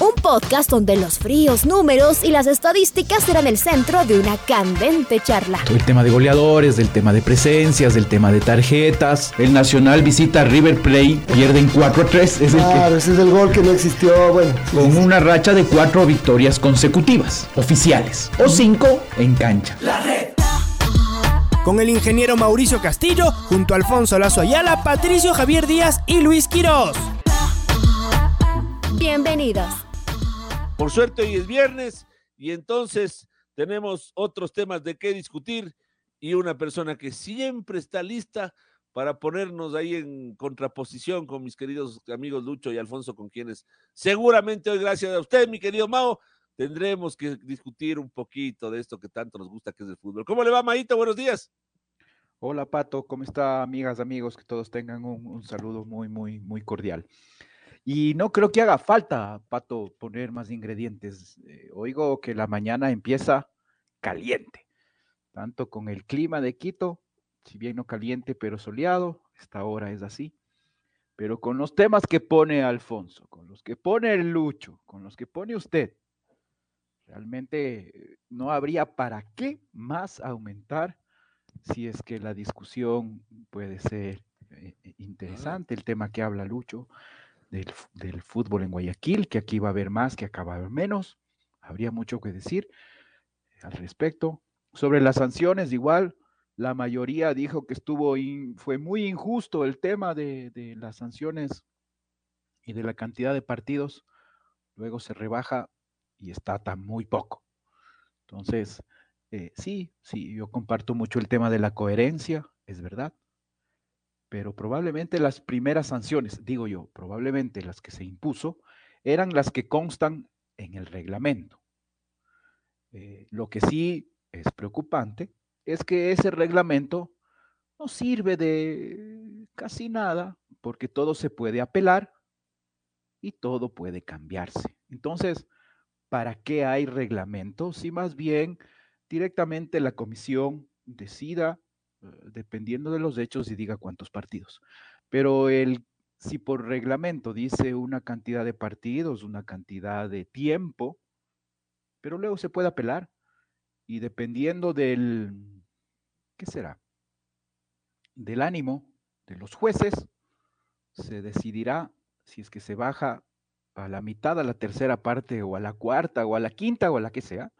un podcast donde los fríos números y las estadísticas serán el centro de una candente charla. El tema de goleadores, del tema de presencias, del tema de tarjetas. El Nacional visita River Plate, pierden 4 a 3. Es claro, ese es el gol que no existió. Bueno, con una racha de cuatro victorias consecutivas, oficiales, o cinco en cancha. La red con el ingeniero Mauricio Castillo, junto a Alfonso Lazo Ayala, Patricio Javier Díaz y Luis Quirós. Bienvenidos. Por suerte hoy es viernes y entonces tenemos otros temas de qué discutir y una persona que siempre está lista para ponernos ahí en contraposición con mis queridos amigos Lucho y Alfonso, con quienes seguramente hoy, gracias a usted, mi querido Mao, tendremos que discutir un poquito de esto que tanto nos gusta, que es el fútbol. ¿Cómo le va, Maito? Buenos días. Hola, Pato. ¿Cómo está, amigas, amigos? Que todos tengan un, un saludo muy, muy, muy cordial. Y no creo que haga falta, Pato, poner más ingredientes. Eh, oigo que la mañana empieza caliente, tanto con el clima de Quito, si bien no caliente, pero soleado, esta hora es así. Pero con los temas que pone Alfonso, con los que pone el Lucho, con los que pone usted, realmente eh, no habría para qué más aumentar si es que la discusión puede ser eh, interesante, el tema que habla Lucho del, fútbol en Guayaquil, que aquí va a haber más, que acá va a haber menos. Habría mucho que decir al respecto. Sobre las sanciones, igual, la mayoría dijo que estuvo fue muy injusto el tema de, las sanciones y de la cantidad de partidos. Luego se rebaja y está tan muy poco. Entonces, eh, sí, sí, yo comparto mucho el tema de la coherencia, es verdad pero probablemente las primeras sanciones, digo yo, probablemente las que se impuso, eran las que constan en el reglamento. Eh, lo que sí es preocupante es que ese reglamento no sirve de casi nada porque todo se puede apelar y todo puede cambiarse. Entonces, ¿para qué hay reglamento? Si más bien directamente la comisión decida dependiendo de los hechos y diga cuántos partidos. Pero el, si por reglamento dice una cantidad de partidos, una cantidad de tiempo, pero luego se puede apelar y dependiendo del, ¿qué será? Del ánimo de los jueces, se decidirá si es que se baja a la mitad, a la tercera parte, o a la cuarta, o a la quinta, o a la que sea,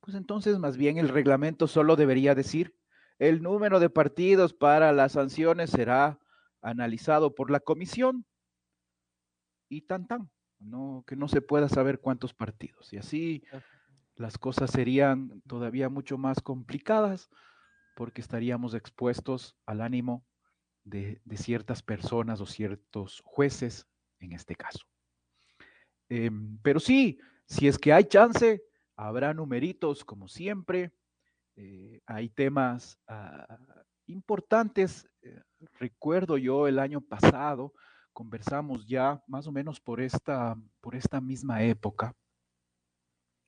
pues entonces más bien el reglamento solo debería decir el número de partidos para las sanciones será analizado por la comisión y tan tan, no, que no se pueda saber cuántos partidos. Y así las cosas serían todavía mucho más complicadas porque estaríamos expuestos al ánimo de, ciertas personas o ciertos jueces en este caso. Em, pero sí, si es que hay chance, habrá numeritos como siempre eh, hay temas ah, importantes. Eh, recuerdo yo el año pasado, conversamos ya más o menos por esta, por esta misma época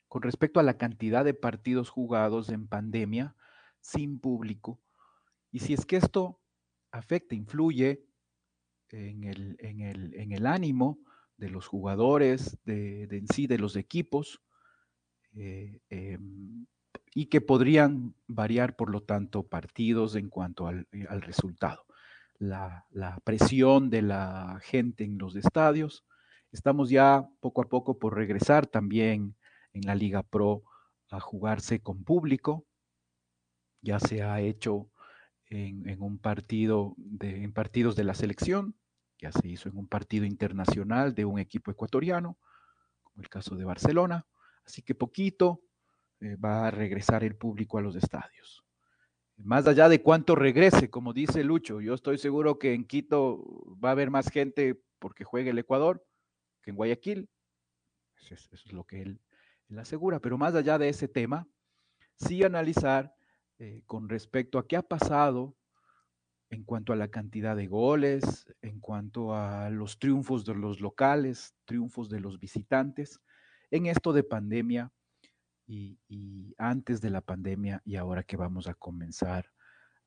con respecto a la cantidad de partidos jugados en pandemia sin público. Y si es que esto afecta, influye en el, en el, ánimo de los jugadores, de, en sí, de los equipos, eh, em, y que podrían variar, por lo tanto, partidos en cuanto al, eh, resultado. La, presión de la gente en los estadios. Estamos ya poco a poco por regresar también en la Liga Pro a jugarse con público. Ya se ha hecho en, un partido de, en partidos de la selección, ya se hizo en un partido internacional de un equipo ecuatoriano, como el caso de Barcelona. Así que poquito, eh, va a regresar el público a los estadios. Más allá de cuánto regrese, como dice Lucho, yo estoy seguro que en Quito va a haber más gente porque juegue el Ecuador que en Guayaquil. Eso es, lo que él, él asegura. Pero más allá de ese tema, sí analizar eh, con respecto a qué ha pasado en cuanto a la cantidad de goles, en cuanto a los triunfos de los locales, triunfos de los visitantes, en esto de pandemia y, antes de la pandemia y ahora que vamos a comenzar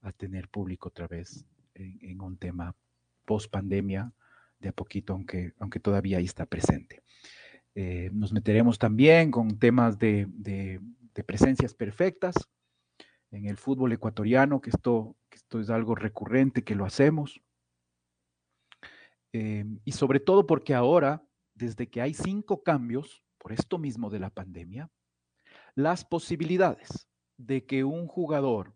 a tener público otra vez en, un tema post pandemia, de a poquito, aunque, aunque todavía ahí está presente. Eh, nos meteremos también con temas de, de presencias perfectas en el fútbol ecuatoriano, que esto esto es algo recurrente que lo hacemos. Em, y sobre todo porque ahora, desde que hay cinco cambios, por esto mismo de la pandemia, las posibilidades de que un jugador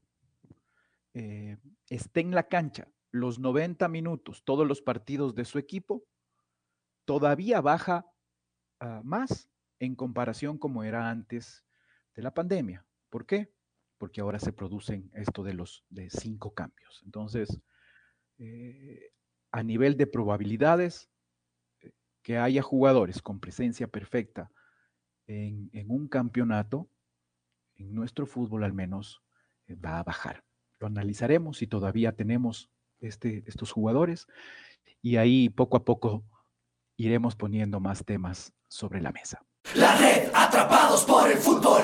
eh, esté en la cancha los 90 minutos, todos los partidos de su equipo, todavía baja ah, más en comparación como era antes de la pandemia. ¿Por qué? porque ahora se producen esto de los de cinco cambios. Entonces, eh, a nivel de probabilidades, eh, que haya jugadores con presencia perfecta en, un campeonato, en nuestro fútbol al menos, eh, va a bajar. Lo analizaremos si todavía tenemos este, estos jugadores y ahí poco a poco iremos poniendo más temas sobre la mesa. La red, atrapados por el fútbol.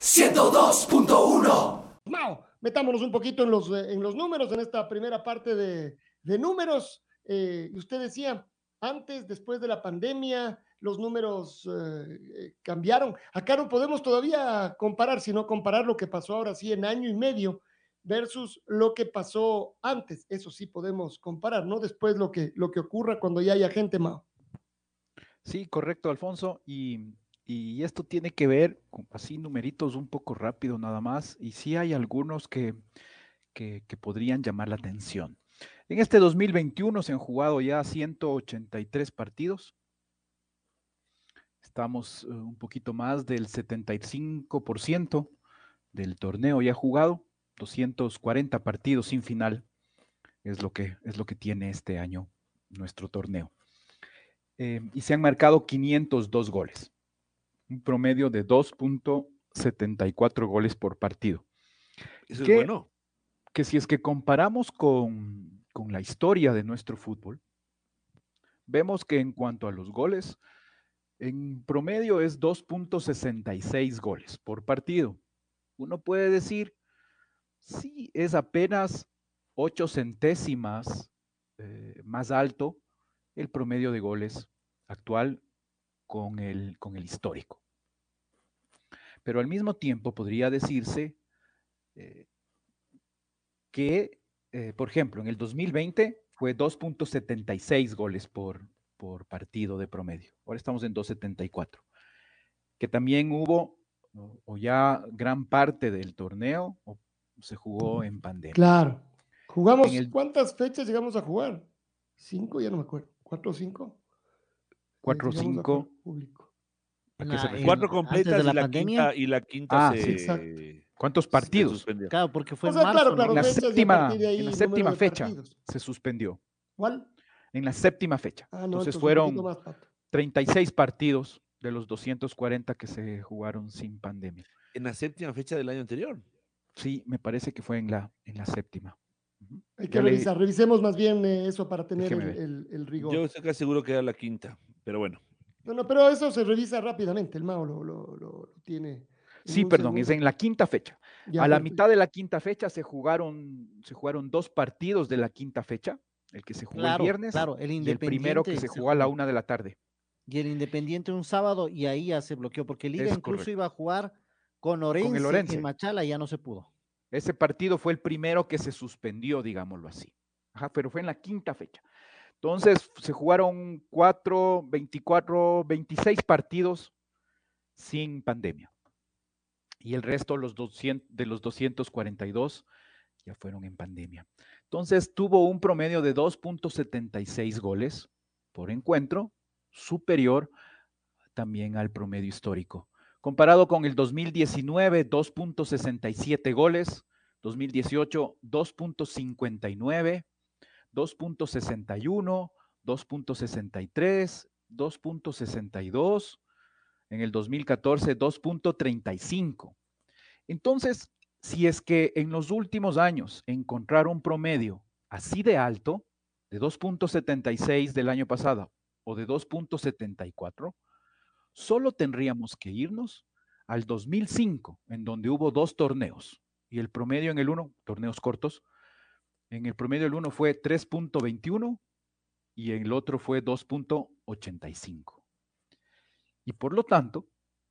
102.1. Mao, metámonos un poquito en los, eh, en los números, en esta primera parte de, de números. Eh, usted decía, antes, después de la pandemia, los números eh, cambiaron. Acá no podemos todavía comparar, sino comparar lo que pasó ahora sí en año y medio versus lo que pasó antes. Eso sí podemos comparar, ¿no? Después lo que, lo que ocurra cuando ya haya gente, Mao. Sí, correcto, Alfonso. Y y esto tiene que ver con así numeritos un poco rápido nada más. Y sí hay algunos que, que, podrían llamar la atención. En este 2021 se han jugado ya 183 partidos. Estamos eh, un poquito más del 75% del torneo ya jugado. 240 partidos sin final es lo que, es lo que tiene este año nuestro torneo. Eh, y se han marcado 502 goles un promedio de 2.74 goles por partido. Eso es bueno. Que si es que comparamos con, con la historia de nuestro fútbol, vemos que en cuanto a los goles, en promedio es 2.66 goles por partido. Uno puede decir, sí, es apenas 8 centésimas eh, más alto el promedio de goles actual con el, con el histórico. Pero al mismo tiempo podría decirse eh, que, eh, por ejemplo, en el 2020 fue 2.76 goles por, por partido de promedio. Ahora estamos en 2.74. Que también hubo, o ya gran parte del torneo, se jugó en pandemia. Claro. Jugamos, ¿cuántas fechas llegamos a jugar? ¿Cinco? Ya no me acuerdo. ¿Cuatro o cinco? Cuatro o cinco. Cuatro completas y, la quinta, y la quinta ah, se, ¿Cuántos partidos? claro, porque fue en marzo, en la séptima, en la séptima fecha se suspendió. ¿Cuál? En la séptima fecha. Ah, entonces, fueron 36 partidos de los 240 que se jugaron sin pandemia. ¿En la séptima fecha del año anterior? Sí, me parece que fue en la, en la séptima. Hay que revisar, revisemos más bien eh, eso para tener el, rigor. Yo estoy casi seguro que era la quinta, pero bueno. No, no, pero eso se revisa rápidamente, el Mao lo, tiene. Sí, perdón, es en la quinta fecha. a la mitad de la quinta fecha se jugaron, se jugaron dos partidos de la quinta fecha, el que se jugó el viernes claro, el y el primero que se jugó a la una de la tarde. Y el Independiente un sábado y ahí ya se bloqueó, porque el Liga incluso iba a jugar con Orense, con el en Machala y ya no se pudo. Ese partido fue el primero que se suspendió, digámoslo así. Ajá, pero fue en la quinta fecha. Entonces se jugaron cuatro, 24, 26 partidos sin pandemia. Y el resto los 200, de los 242 ya fueron en pandemia. Entonces tuvo un promedio de 2.76 goles por encuentro, superior también al promedio histórico. Comparado con el 2019, 2.67 goles, 2018, 2.59, 2.61, 2.63, 2.62, en el 2014, 2.35. Entonces, si es que en los últimos años encontrar un promedio así de alto, de 2.76 del año pasado o de 2.74, solo tendríamos que irnos al 2005, en donde hubo dos torneos y el promedio en el uno, torneos cortos, en el promedio del uno fue 3.21 y el otro fue 2.85. Y por lo tanto,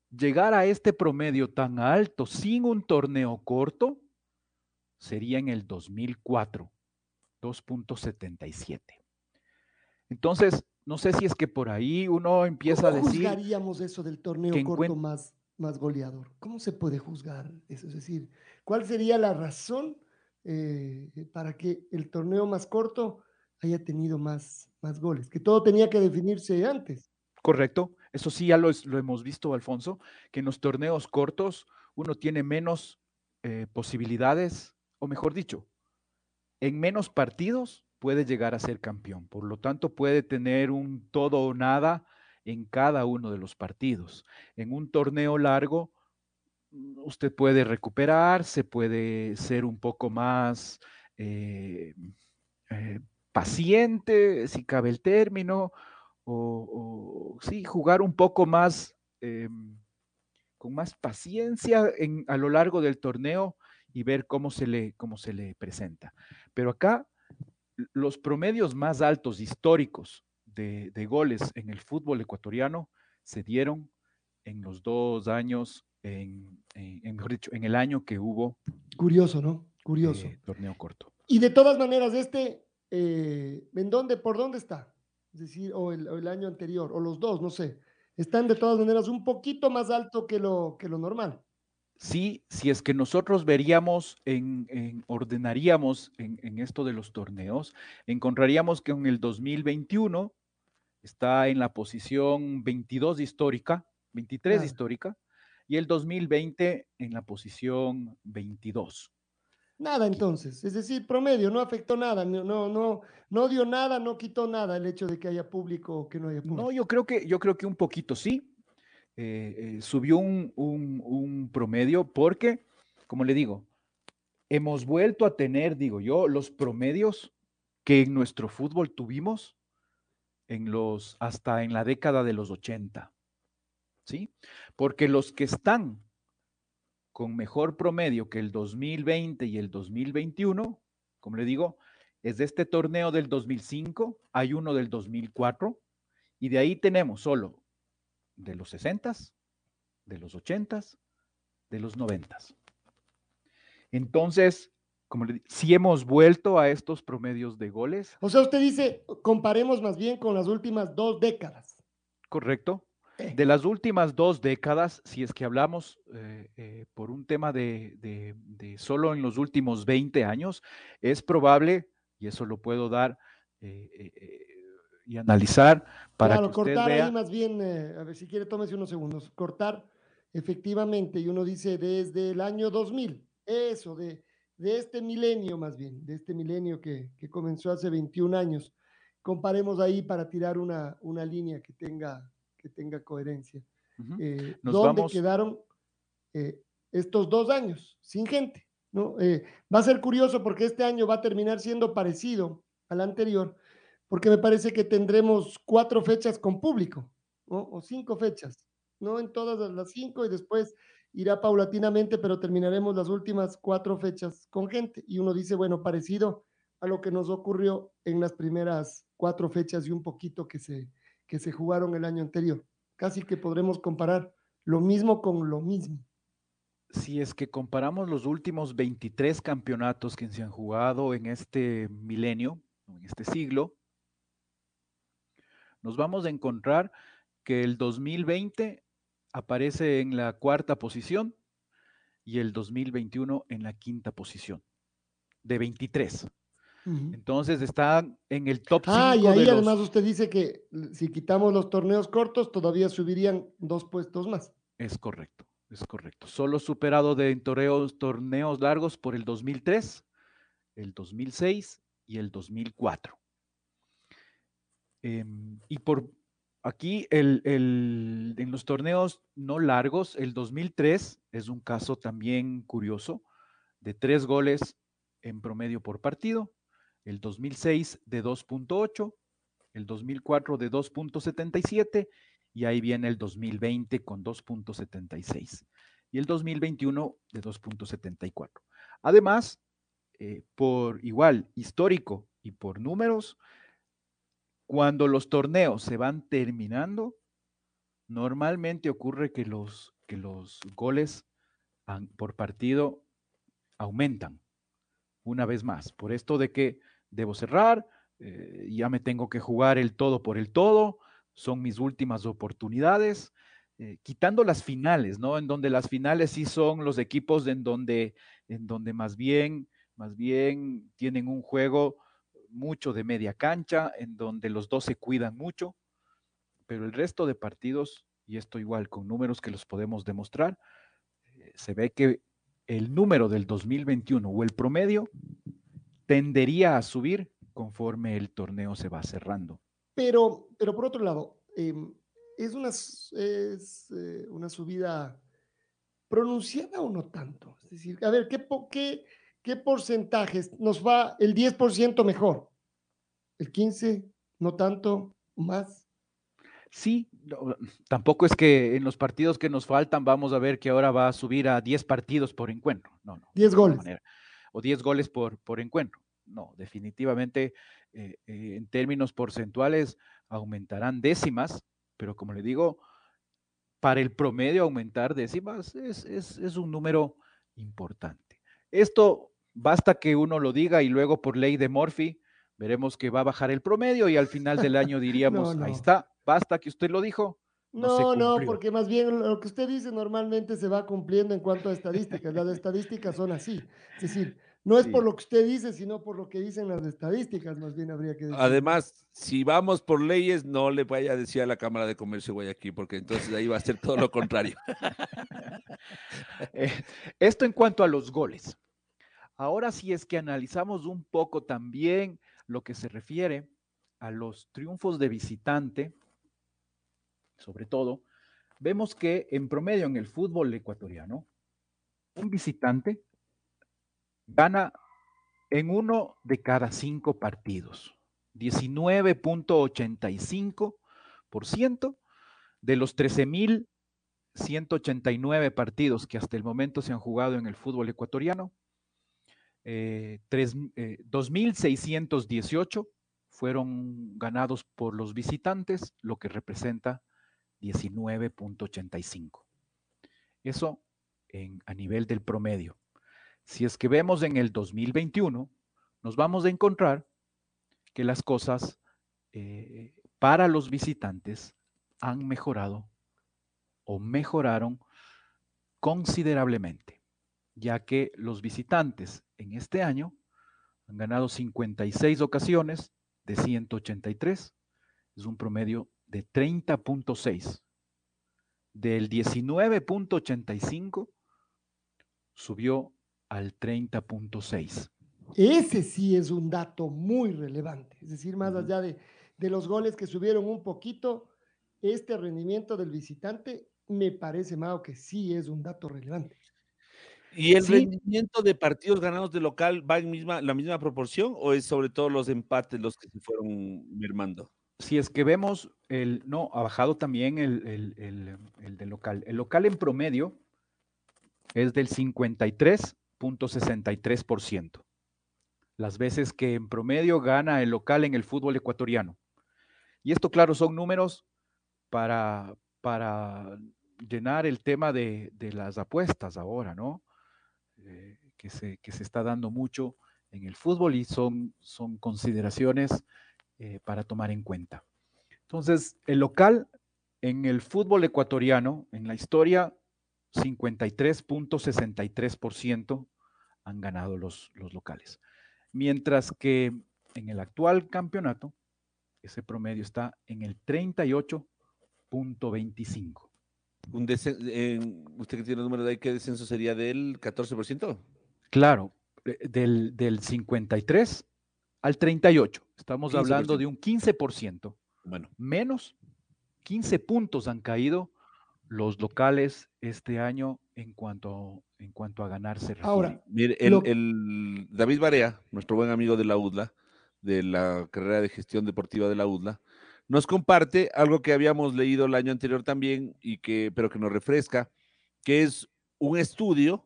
llegar a este promedio tan alto sin un torneo corto sería en el 2004, 2.77. Entonces, no sé si es que por ahí uno empieza a decir... ¿Cómo juzgaríamos eso del torneo corto más, más goleador? ¿Cómo se puede juzgar eso? Es decir, ¿cuál sería la razón eh, para que el torneo más corto haya tenido más, más goles? Que todo tenía que definirse antes. Correcto. Eso sí, ya lo, hemos visto, Alfonso, que en los torneos cortos uno tiene menos eh, posibilidades, o mejor dicho, en menos partidos puede llegar a ser campeón. Por lo tanto, puede tener un todo o nada en cada uno de los partidos. En un torneo largo, mm, usted puede recuperar, se puede ser un poco más eh, eh, paciente, si cabe el término, o, sí, jugar un poco más, em, con más paciencia a lo largo del torneo y ver cómo se le, cómo se le presenta. Pero acá, los promedios más altos históricos de, goles en el fútbol ecuatoriano se dieron en los dos años, en, mejor dicho, en el año que hubo. Curioso, ¿no? Curioso. Eh, torneo corto. Y de todas maneras, este, eh, ¿en dónde, por dónde está? Es decir, o el, año anterior, o los dos, no sé, están de todas maneras un poquito más alto que lo, que lo normal. Sí, si es que nosotros veríamos, en, ordenaríamos en, esto de los torneos, encontraríamos que en el 2021 está en la posición 22 histórica, 23 histórica, y el 2020 en la posición 22. Nada entonces, es decir, promedio, no afectó nada, no, no, no, dio nada, no quitó nada el hecho de que haya público o que no haya público. No, yo creo que, yo creo que un poquito sí. Eh, eh, subió un, un, promedio porque, como le digo, hemos vuelto a tener, digo yo, los promedios que en nuestro fútbol tuvimos en los, hasta en la década de los 80. ¿Sí? Porque los que están con mejor promedio que el 2020 y el 2021, como le digo, es de este torneo del 2005, hay uno del 2004, y de ahí tenemos solo de los 60, de los 80, de los 90. Entonces, como le si hemos vuelto a estos promedios de goles. O sea, usted dice, comparemos más bien con las últimas dos décadas. Correcto. De las últimas dos décadas, si es que hablamos eh, eh, por un tema de, solo en los últimos 20 años, es probable, y eso lo puedo dar eh, y analizar para claro, que usted cortar ahí más bien, a ver si quiere, tómese unos segundos, cortar efectivamente, y uno dice desde el año 2000, eso, de, de este milenio más bien, de este milenio que, que comenzó hace 21 años, comparemos ahí para tirar una, una línea que tenga que tenga coherencia. Eh, ¿Dónde quedaron eh, estos dos años sin gente? ¿no? Eh, va a ser curioso porque este año va a terminar siendo parecido al anterior, porque me parece que tendremos cuatro fechas con público, o cinco fechas, no en todas las cinco y después irá paulatinamente, pero terminaremos las últimas cuatro fechas con gente. Y uno dice, bueno, parecido a lo que nos ocurrió en las primeras cuatro fechas y un poquito que se, que se jugaron el año anterior. Casi que podremos comparar lo mismo con lo mismo. Si es que comparamos los últimos 23 campeonatos que se han jugado en este milenio, en este siglo, nos vamos a encontrar que el 2020 aparece en la cuarta posición y el 2021 en la quinta posición, de 23. Entonces está en el top 5. Ah, y ahí además usted dice que si quitamos los torneos cortos, todavía subirían dos puestos más. Es correcto, es correcto. Solo superado de torneos, torneos largos por el 2003, el 2006 y el 2004. Em, y por aquí, el, en los torneos no largos, el 2003 es un caso también curioso de tres goles en promedio por partido, el 2006 de 2.8, el 2004 de 2.77 y ahí viene el 2020 con 2.76 y el 2021 de 2.74. Además, eh, por igual histórico y por números, cuando los torneos se van terminando, normalmente ocurre que los, que los goles por partido aumentan una vez más. Por esto de que debo cerrar, eh, ya me tengo que jugar el todo por el todo, son mis últimas oportunidades, eh, quitando las finales, ¿no? En donde las finales sí son los equipos en donde, en donde más bien, más bien tienen un juego mucho de media cancha, en donde los dos se cuidan mucho, pero el resto de partidos, y esto igual con números que los podemos demostrar, eh, se ve que el número del 2021 o el promedio tendería a subir conforme el torneo se va cerrando. Pero, pero por otro lado, em, es, una, es eh, una subida pronunciada o no tanto. Es decir, a ver, ¿qué, qué, qué porcentajes nos va el 10% mejor? ¿El 15%? ¿No tanto? ¿Más? Sí, tampoco es que en los partidos que nos faltan vamos a ver que ahora va a subir a 10 partidos por encuentro. No, no. 10 goles. O 10 goles por, por encuentro. No, definitivamente eh, eh, en términos porcentuales aumentarán décimas, pero como le digo, para el promedio aumentar décimas es, es un número importante. Esto basta que uno lo diga y luego por ley de Murphy veremos que va a bajar el promedio y al final del año diríamos, ahí está, basta que usted lo dijo. No, no, porque más bien lo que usted dice normalmente se va cumpliendo en cuanto a estadísticas. Las estadísticas son así. Es decir, no es por lo que usted dice, sino por lo que dicen las estadísticas, más bien habría que decir. Además, si vamos por leyes, no le vaya a decir a la Cámara de Comercio Guayaquil, porque entonces ahí va a ser todo lo contrario. Eh, esto en cuanto a los goles. Ahora si es que analizamos un poco también lo que se refiere a los triunfos de visitante, sobre todo, vemos que en promedio en el fútbol ecuatoriano, un visitante gana en uno de cada cinco partidos, 19.85% de los 13.189 partidos que hasta el momento se han jugado en el fútbol ecuatoriano, 2.618 eh, fueron ganados por los visitantes, lo que representa 19.85. Eso en, a nivel del promedio. Si es que vemos en el 2021, nos vamos a encontrar que las cosas eh, para los visitantes han mejorado o mejoraron considerablemente, ya que los visitantes en este año han ganado 56 ocasiones de 183. Es un promedio de 30.6. Del 19.85 subió al 30.6. Ese sí es un dato muy relevante. Es decir, más allá de, de los goles que subieron un poquito, este rendimiento del visitante me parece, Mao, que sí es un dato relevante. ¿Y el rendimiento de partidos ganados de local va en misma, la misma proporción o es sobre todo los empates los que se fueron mermando? Si es que vemos, el, no, ha bajado también el, el, el de local. El local en promedio es del 53.63%. Las veces que en promedio gana el local en el fútbol ecuatoriano. Y esto, claro, son números para, para llenar el tema de, de las apuestas ahora, ¿no? Eh, que, se, que se está dando mucho en el fútbol y son, son consideraciones eh, para tomar en cuenta. Entonces, el local en el fútbol ecuatoriano, en la historia, 53.63% han ganado los, los locales. Mientras que en el actual campeonato, ese promedio está en el 38.25 un usted que tiene el número de ahí, ¿qué descenso sería del 14%? Claro, eh, del, del 53 al 38. Estamos hablando de un 15%. Bueno. Menos 15 puntos han caído los locales este año en cuanto en cuanto a ganarse. Ahora, mire, el, David Barea, nuestro buen amigo de la UDLA, de la carrera de gestión deportiva de la UDLA, nos comparte algo que habíamos leído el año anterior también, y que, pero que nos refresca, que es un estudio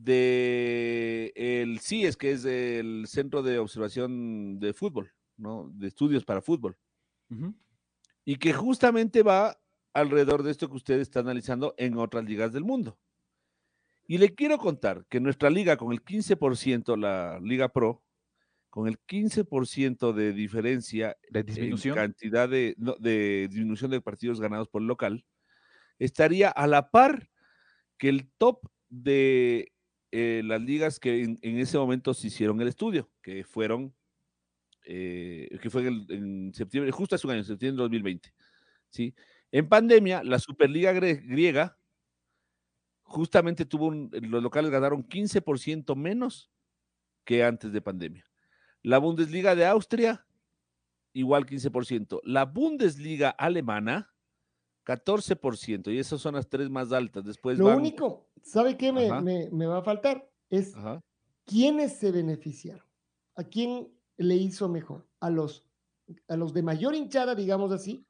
de el CIES, que es el Centro de Observación de Fútbol, ¿no? De estudios para fútbol. Y que justamente va alrededor de esto que usted está analizando en otras ligas del mundo. Y le quiero contar que nuestra liga con el 15%, la Liga Pro, con el 15% de diferencia de disminución cantidad de, de disminución de partidos ganados por el local, estaría a la par que el top de eh, las ligas que en, ese momento se hicieron el estudio, que fueron, eh, que fue en, septiembre, justo hace un año, septiembre de 2020. ¿sí? En pandemia, la Superliga griega justamente tuvo los locales ganaron 15% menos que antes de pandemia. La Bundesliga de Austria, igual 15%. La Bundesliga alemana, 14%. Y esas son las tres más altas. Después Lo único, ¿sabe qué me, va a faltar? Es quiénes se beneficiaron. ¿A quién le hizo mejor? ¿A los, a los de mayor hinchada, digamos así?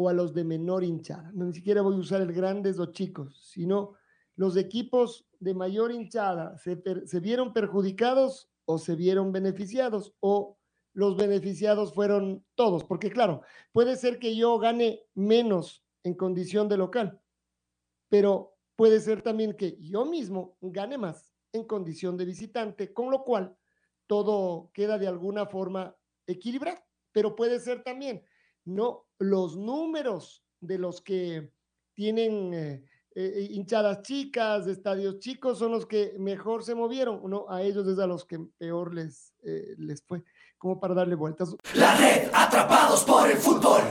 ¿O a los de menor hinchada? No, ni siquiera voy a usar el grandes o chicos, sino los equipos de mayor hinchada se, se vieron perjudicados o se vieron beneficiados o los beneficiados fueron todos, porque claro, puede ser que yo gane menos en condición de local, pero puede ser también que yo mismo gane más en condición de visitante, con lo cual todo queda de alguna forma equilibrado, pero puede ser también, no los números de los que tienen eh, eh, hinchadas chicas, estadios chicos, son los que mejor se movieron, ¿no? A ellos es a los que peor les, eh, les fue, como para darle vueltas. La red, atrapados por el fútbol,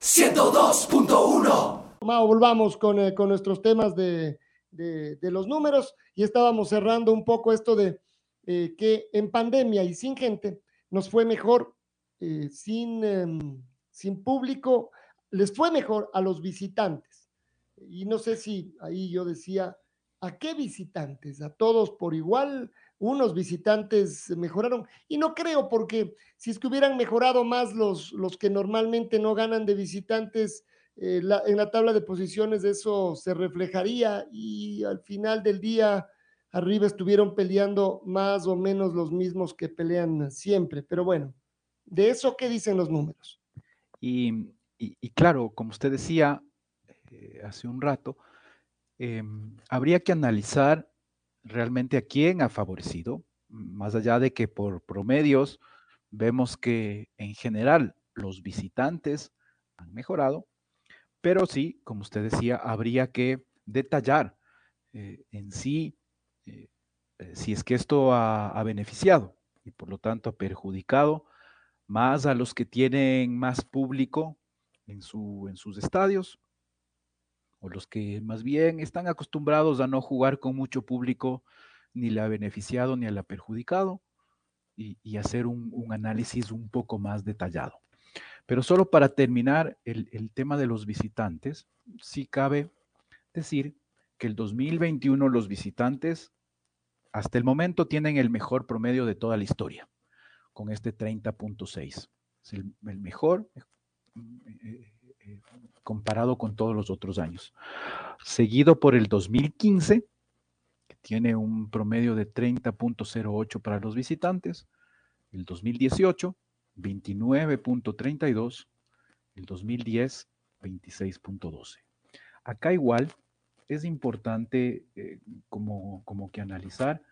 102.1. Mao, volvamos con, con nuestros temas de, de, de, los números y estábamos cerrando un poco esto de que en pandemia y sin gente nos fue mejor, sin, em, sin público, les fue mejor a los visitantes y no sé si ahí yo decía, ¿a qué visitantes? ¿A todos por igual? Unos visitantes mejoraron y no creo porque si es que hubieran mejorado más los, los que normalmente no ganan de visitantes, eh, en la tabla de posiciones eso se reflejaría y al final del día arriba estuvieron peleando más o menos los mismos que pelean siempre. Pero bueno, de eso, ¿qué dicen los números? Y, claro, como usted decía, eh, hace un rato, em, habría que analizar realmente a quién ha favorecido, más allá de que por promedios vemos que en general los visitantes han mejorado, pero sí, como usted decía, habría que detallar eh, en sí eh, si es que esto ha, beneficiado y por lo tanto ha perjudicado más a los que tienen más público en, su, en sus estadios o los que más bien están acostumbrados a no jugar con mucho público, ni le ha beneficiado ni le ha perjudicado, y, hacer un, análisis un poco más detallado. Pero solo para terminar el, el tema de los visitantes, sí cabe decir que el 2021 los visitantes hasta el momento tienen el mejor promedio de toda la historia, con este 30.6. Es el, mejor eh, eh, comparado con todos los otros años. Seguido por el 2015, que tiene un promedio de 30.08 para los visitantes. El 2018, 29.32. El 2010, 26.12. Acá igual es importante eh, como, como que analizar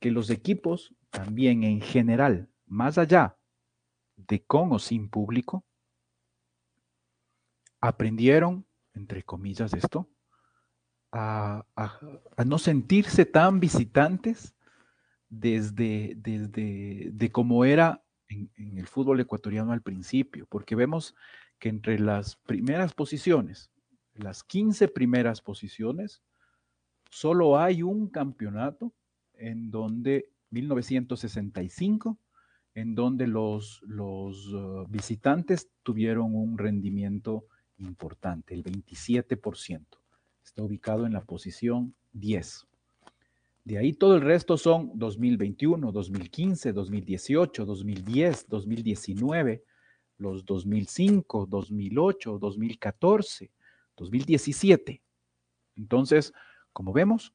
que los equipos también en general, más allá de con o sin público, aprendieron, entre comillas, esto, a, no sentirse tan visitantes desde, desde de cómo era en, el fútbol ecuatoriano al principio, porque vemos que entre las primeras posiciones, las 15 primeras posiciones, solo hay un campeonato en donde 1965, en donde los, los uh, visitantes tuvieron un rendimiento importante, el 27%. Está ubicado en la posición 10 De ahí todo el resto son 2021, 2015, 2018, 2010, 2019, los 2005, 2008, 2014, 2017. Entonces, como vemos,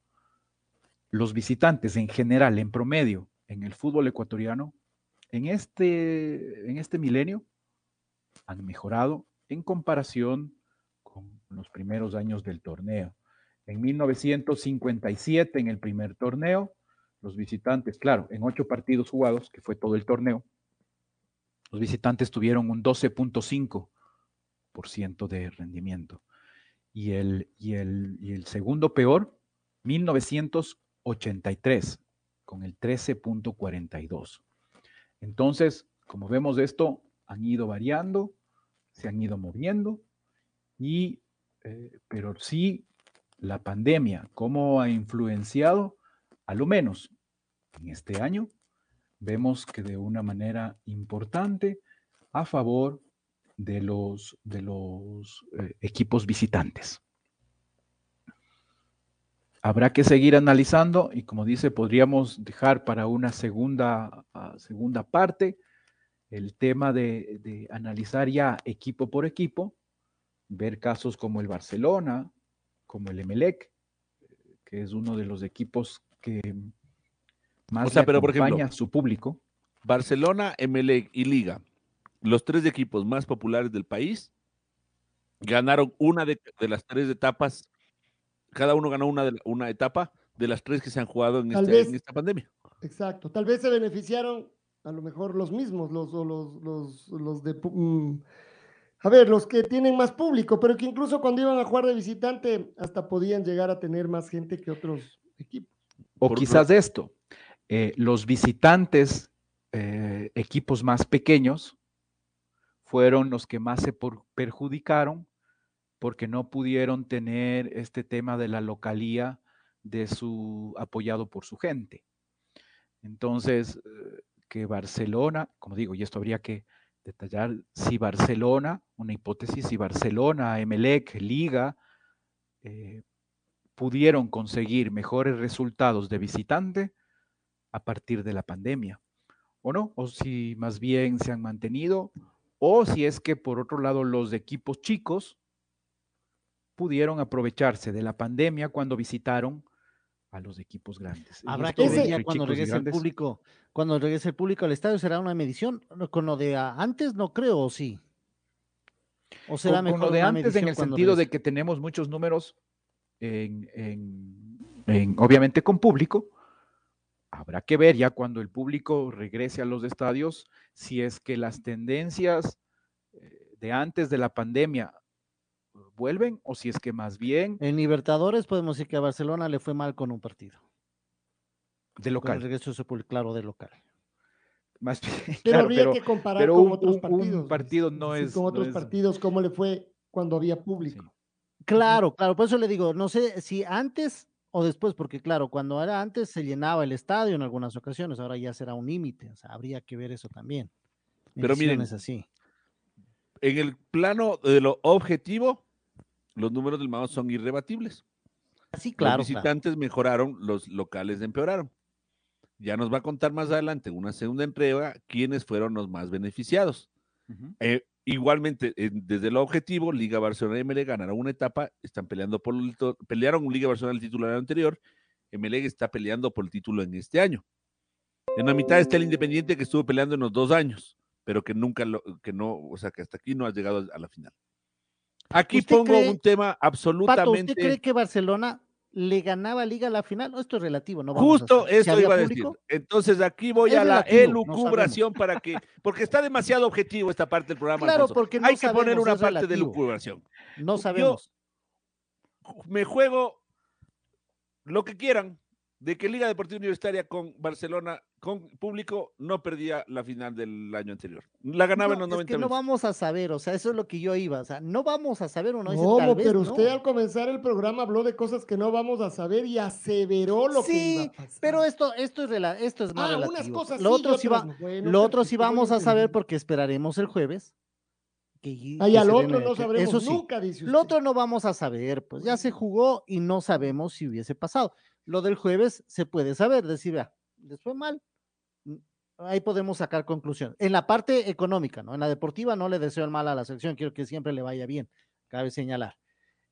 los visitantes en general, en promedio, en el fútbol ecuatoriano, en este, en este milenio, han mejorado en comparación con los primeros años del torneo. En 1957, en el primer torneo, los visitantes, claro, en ocho partidos jugados, que fue todo el torneo, los visitantes tuvieron un 12.5% de rendimiento. Y el, y, el, y el segundo peor, 1983, con el 13.42. Entonces, como vemos esto, han ido variando, se han ido moviendo, y, eh, pero sí la pandemia, cómo ha influenciado, a lo menos en este año, vemos que de una manera importante a favor de los, de los eh, equipos visitantes. Habrá que seguir analizando y como dice, podríamos dejar para una segunda, ah, segunda parte el tema de, de analizar ya equipo por equipo, ver casos como el Barcelona, como el Emelec, que es uno de los equipos que más o pero acompaña a su público. Barcelona, Emelec y Liga, los tres equipos más populares del país, ganaron una de, las tres etapas, cada uno ganó una, de, una etapa de las tres que se han jugado en, este, esta pandemia. Exacto, tal vez se beneficiaron a lo mejor los mismos, los, los, los, los de... Mm, a ver, los que tienen más público, pero que incluso cuando iban a jugar de visitante hasta podían llegar a tener más gente que otros equipos. O quizás esto, eh, los visitantes, eh, equipos más pequeños, fueron los que más se perjudicaron porque no pudieron tener este tema de la localía de su apoyado por su gente. Entonces, eh, que Barcelona, como digo, y esto habría que detallar si Barcelona, una hipótesis, si Barcelona, Emelec, Liga, eh, pudieron conseguir mejores resultados de visitante a partir de la pandemia, ¿o no? O si más bien se han mantenido, o si es que por otro lado los equipos chicos pudieron aprovecharse de la pandemia cuando visitaron a los equipos grandes. Habrá que ver cuando regrese el público, cuando regrese el público al estadio será una medición. Con lo de antes no creo, ¿o sí? ¿O será mejor con lo de antes en el sentido de que tenemos muchos números en, obviamente con público. Habrá que ver ya cuando el público regrese a los estadios si es que las tendencias eh, de antes de la pandemia vuelven o si es que más bien... En Libertadores podemos decir que a Barcelona le fue mal con un partido. De local. el regreso claro, de local. Más bien, pero habría que comparar con otros partidos. Un partido no es... Con otros partidos, ¿cómo le fue cuando había público? Claro, claro, por eso le digo, no sé si antes o después, porque claro, cuando era antes se llenaba el estadio en algunas ocasiones, ahora ya será un límite, o sea, habría que ver eso también. Pero miren, es así. En el plano de lo objetivo, los números del Mao son irrebatibles. Sí, claro. Los visitantes mejoraron, los locales empeoraron. Ya nos va a contar más adelante, en una segunda entrega, quiénes fueron los más beneficiados. Eh, igualmente, desde el objetivo, Liga Barcelona y MLE ganaron una etapa, están peleando por el, pelearon Liga Barcelona el título del año anterior, MLE está peleando por el título en este año. En la mitad está el Independiente que estuvo peleando en los dos años, pero que nunca, lo, que no, o sea, que hasta aquí no ha llegado a la final. Aquí pongo un tema absolutamente. ¿Usted cree que Barcelona le ganaba Liga a la final? No, esto es relativo, ¿no? Justo eso iba a decir. Entonces aquí voy a la elucubración para que, porque está demasiado objetivo esta parte del programa. Claro, porque no hay que poner una parte de elucubración. No sabemos. me juego lo que quieran de que Liga Deportiva Universitaria con Barcelona con público no perdía la final del año anterior. La ganaba en los 90 es que no vamos a saber, o sea, eso es lo que yo iba, o sea, no vamos a saber o no. No, pero usted al comenzar el programa habló de cosas que no vamos a saber y aseveró lo que iba a pasar. pero esto, esto es, esto es más ah, relativo. Unas cosas lo otro sí, va, lo otro sí vamos a saber porque esperaremos el jueves. Que, Ay, al otro no sabremos eso nunca, dice Lo otro no vamos a saber, pues ya se jugó y no sabemos si hubiese pasado. Lo del jueves se puede saber, decir, vea, les fue mal. mm, Ahí podemos sacar conclusiones. En la parte económica, ¿no? En la deportiva no le deseo el mal a la selección, quiero que siempre le vaya bien, cabe señalar.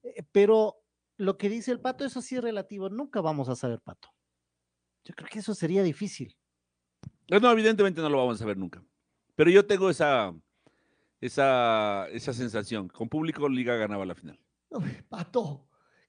Eh, Pero lo que dice el pato, eso sí es relativo. Nunca vamos a saber, pato. Yo creo que eso sería difícil. Eh, No, evidentemente no lo vamos a ver nunca. Pero yo tengo esa, esa, esa sensación. Con público, Liga ganaba la final. Pato.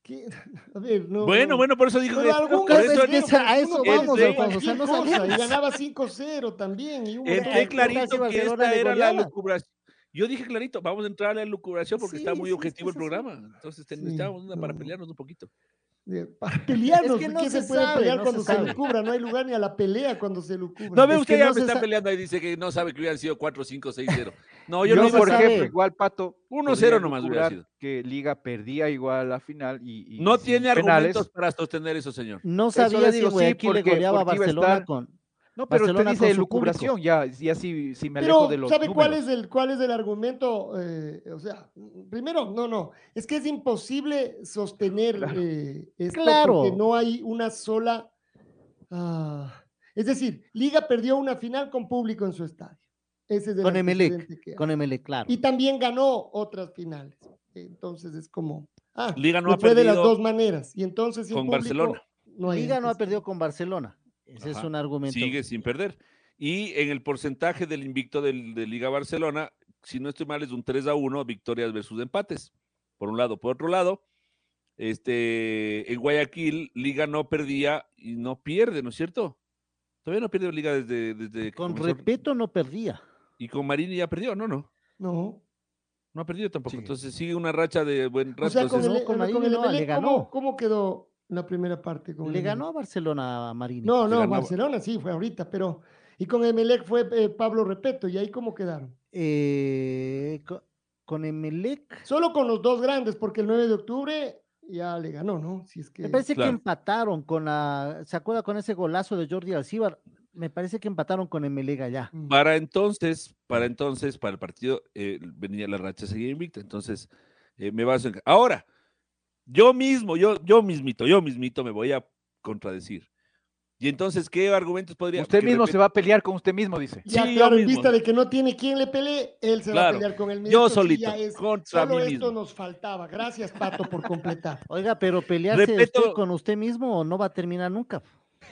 ¿Qué? A ver, no. bueno, no. bueno, por eso digo algún por que esa- a eso vamos, piensa Alfonso, o sea, no. Y ganaba 5-0 también. Y hubo entré otra- clarito que esta era la lucubración. Yo dije clarito, vamos a entrar a la lucubración porque está muy sí, objetivo es el que programa. Entonces Sí, necesitábamos una para no. pelearnos un poquito. Para pelearnos, Es que no ¿qué se, se puede sabe, pelear no cuando se se, lucubra? No hay lugar ni a la pelea cuando se lucubra. No ve usted que ya no me se está peleando y dice que no sabe que hubieran sido 4, 5, 6, 0. No, yo Yo, no por ejemplo, igual, Pato. 1-0 podría nomás hubiera sido. Que Liga perdía igual la final y. y No tiene penales. argumentos para sostener eso, señor. No Eso sabía si digo, sí, Guayaquil le porque- goleaba porque a Barcelona estar- con. No, pero Barcelona usted dice lucubración, ya, ya sí, sí me alejo Pero, de los ¿sabe cuál números. es, el, cuál es el argumento? Eh, o sea, primero, no, no, es que es imposible sostener Claro. eh, esto Claro. porque no hay una sola... ah, es decir, Liga perdió una final con público en su estadio. Ese es el Con Emelec, que. Con Emelec, claro. Y también ganó otras finales. Entonces es como... Ah, Liga no ha fue de las perdido dos maneras. Y entonces con público, Barcelona. no hay Liga no ha perdido con Barcelona. Ese es un argumento. Sigue sin perder. Y en el porcentaje del invicto del, de Liga Barcelona, si no estoy mal, es un 3 a 1, victorias versus empates. Por un lado. Por otro lado, este, en Guayaquil, Liga no perdía y no pierde, ¿no es cierto? Todavía no pierde Liga desde, desde Con comenzó- respeto no perdía. Y con Marini ya perdió, no, no. No. No ha perdido tampoco. Sí. Entonces sigue una racha de buen rato. O sea, con entonces- el, con con Marini el no, le ganó. ¿cómo, cómo quedó la primera parte? con Le el ganó a? Barcelona a Marini. No, no, ganó- Barcelona sí, fue ahorita, pero. Y con Emelec fue eh, Pablo Repeto, ¿y ahí cómo quedaron? Eh, co- con Emelec. Solo con los dos grandes, porque el 9 de octubre ya le ganó, ¿no? Si es que. Me parece Claro. que empataron con la. ¿Se acuerda con ese golazo de Jordi Alcibar? Me parece que empataron con Emelec allá. Mm. Para entonces, para entonces, para el partido, eh, venía la racha seguida invicta. Entonces, eh, me baso en. Ahora, yo mismo, yo, yo mismito, yo mismito me voy a contradecir. Y entonces, ¿qué argumentos podría Usted mismo se va a pelear con usted mismo, dice. Ya, Sí, yo claro, en mismo. vista de que no tiene quien le pelee, él se va a pelear con él mismo. yo solito, ya es- contra Solo mí esto mismo. nos faltaba. Gracias, Pato, por completar. Oiga, pero pelearse Repeto- usted con usted mismo no va a terminar nunca.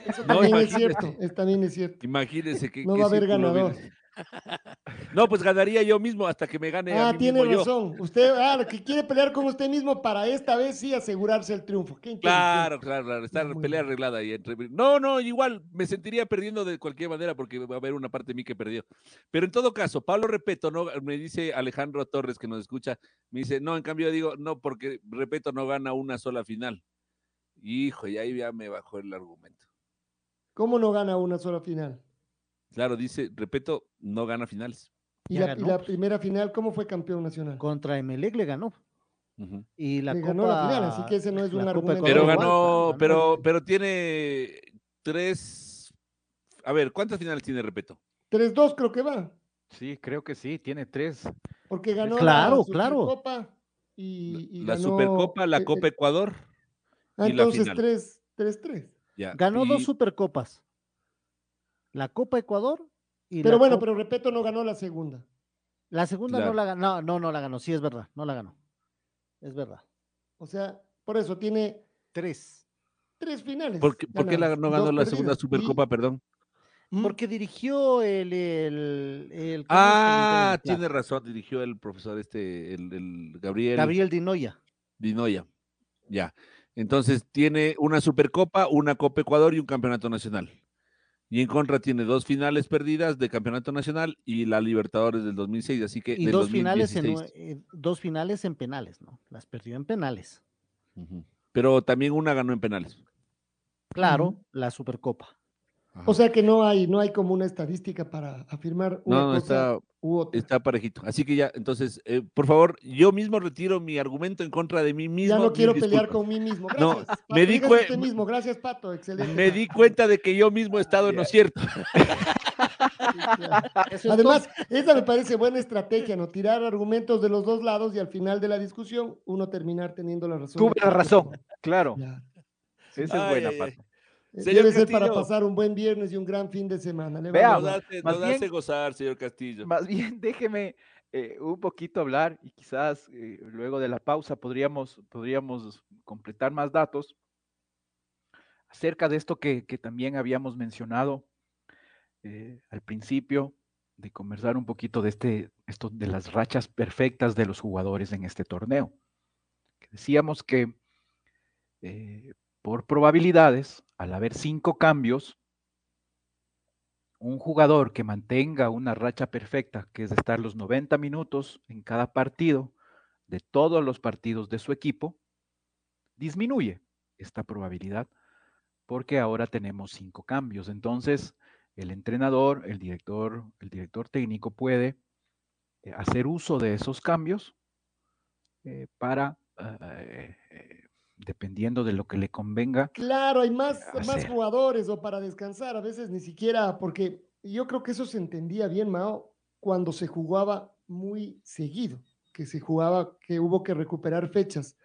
Eso No, también es imagínese. cierto. Es, también es cierto. Imagínense que. No va a haber ganador. viene. No, pues ganaría yo mismo hasta que me gane a Ah, mí tiene mismo yo. razón. Usted, ah, que quiere pelear con usted mismo para esta vez sí asegurarse el triunfo. Qué. Claro, claro, claro. Está Muy pelea bien. arreglada ahí entre. No, no, igual me sentiría perdiendo de cualquier manera porque va a haber una parte de mí que perdió. Pero en todo caso, Pablo Repeto, no, me dice Alejandro Torres que nos escucha, me dice, no, en cambio digo, no, porque Repeto no gana una sola final. Hijo, y ahí ya me bajó el argumento. ¿Cómo no gana una sola final? Claro, dice, Repeto no gana finales. Y la, y la primera final, ¿cómo fue campeón nacional? Contra Emelec le ganó. Y la Le Copa. ganó la final, así que ese no es la un Copa argumento. Pero ganó, igual, pero, pero tiene tres. A ver, ¿cuántas finales tiene Repeto? 3-2 creo que va, Sí, creo que sí, tiene tres. porque ganó Claro, la claro. Supercopa y, y La ganó, Supercopa, la eh, eh, Copa Ecuador. ah, y la entonces final. 3 3-3. Ya. Ganó dos supercopas. La Copa Ecuador y Pero la bueno, Copa- pero Repeto no ganó la segunda. La segunda Claro. no la ganó. No, no, no la ganó. Sí, es verdad. No la ganó. Es verdad. O sea, por eso tiene Tres. tres finales. ¿Por qué, por qué la- ganadas, no ganó dos la segunda perdidas. Supercopa, Y- perdón? ¿Mm? Porque dirigió el. el, el- ¿cómo es el Ah, tiene razón, dirigió el profesor este, el, el Gabriel, Gabriel Dinoya. Dinoya. Ya. Entonces tiene una Supercopa, una Copa Ecuador y un Campeonato Nacional. Y en contra tiene dos finales perdidas de Campeonato Nacional y la Libertadores del 2006, así que Y del dos finales, en, 2016. eh, dos finales en penales, ¿no? Las perdió en penales. Pero también una ganó en penales. Claro, la Supercopa. O sea que no hay, no hay como una estadística para afirmar una No, no, cosa está, u otra. está parejito. Así que ya, entonces, eh, por favor, yo mismo retiro mi argumento en contra de mí mismo. ya no quiero pelear con mí mismo. No, Gracias. Pato, me di usted mismo. Gracias, Pato. Excelente. Me di cuenta de que yo mismo he estado en lo cierto. Sí, claro. Eso es Además, esa me parece buena estrategia, ¿no? Tirar argumentos de los dos lados y al final de la discusión uno terminar teniendo la razón. Tuve la razón, claro. Esa es Ay, buena, ay. Pato. Eh, Señor Debe ser para pasar un buen viernes y un gran fin de semana. Le Veamos. Nos hace, más nos bien- hace gozar, señor Castillo. Más bien, déjeme eh, un poquito hablar y quizás eh, luego de la pausa podríamos, podríamos completar más datos acerca de esto que, que también habíamos mencionado eh, al principio, de conversar un poquito de este, esto de las rachas perfectas de los jugadores en este torneo. Que decíamos que eh, por probabilidades, al haber cinco cambios, un jugador que mantenga una racha perfecta, que es estar los 90 minutos en cada partido, de todos los partidos de su equipo, disminuye esta probabilidad porque ahora tenemos cinco cambios. Entonces, el entrenador, el director, el director técnico puede eh, hacer uso de esos cambios eh, para, eh, dependiendo de lo que le convenga, Claro, hay más, más hacer. jugadores o para descansar, a veces ni siquiera, porque yo creo que eso se entendía bien, Mao, cuando se jugaba muy seguido, que se jugaba, que hubo que recuperar fechas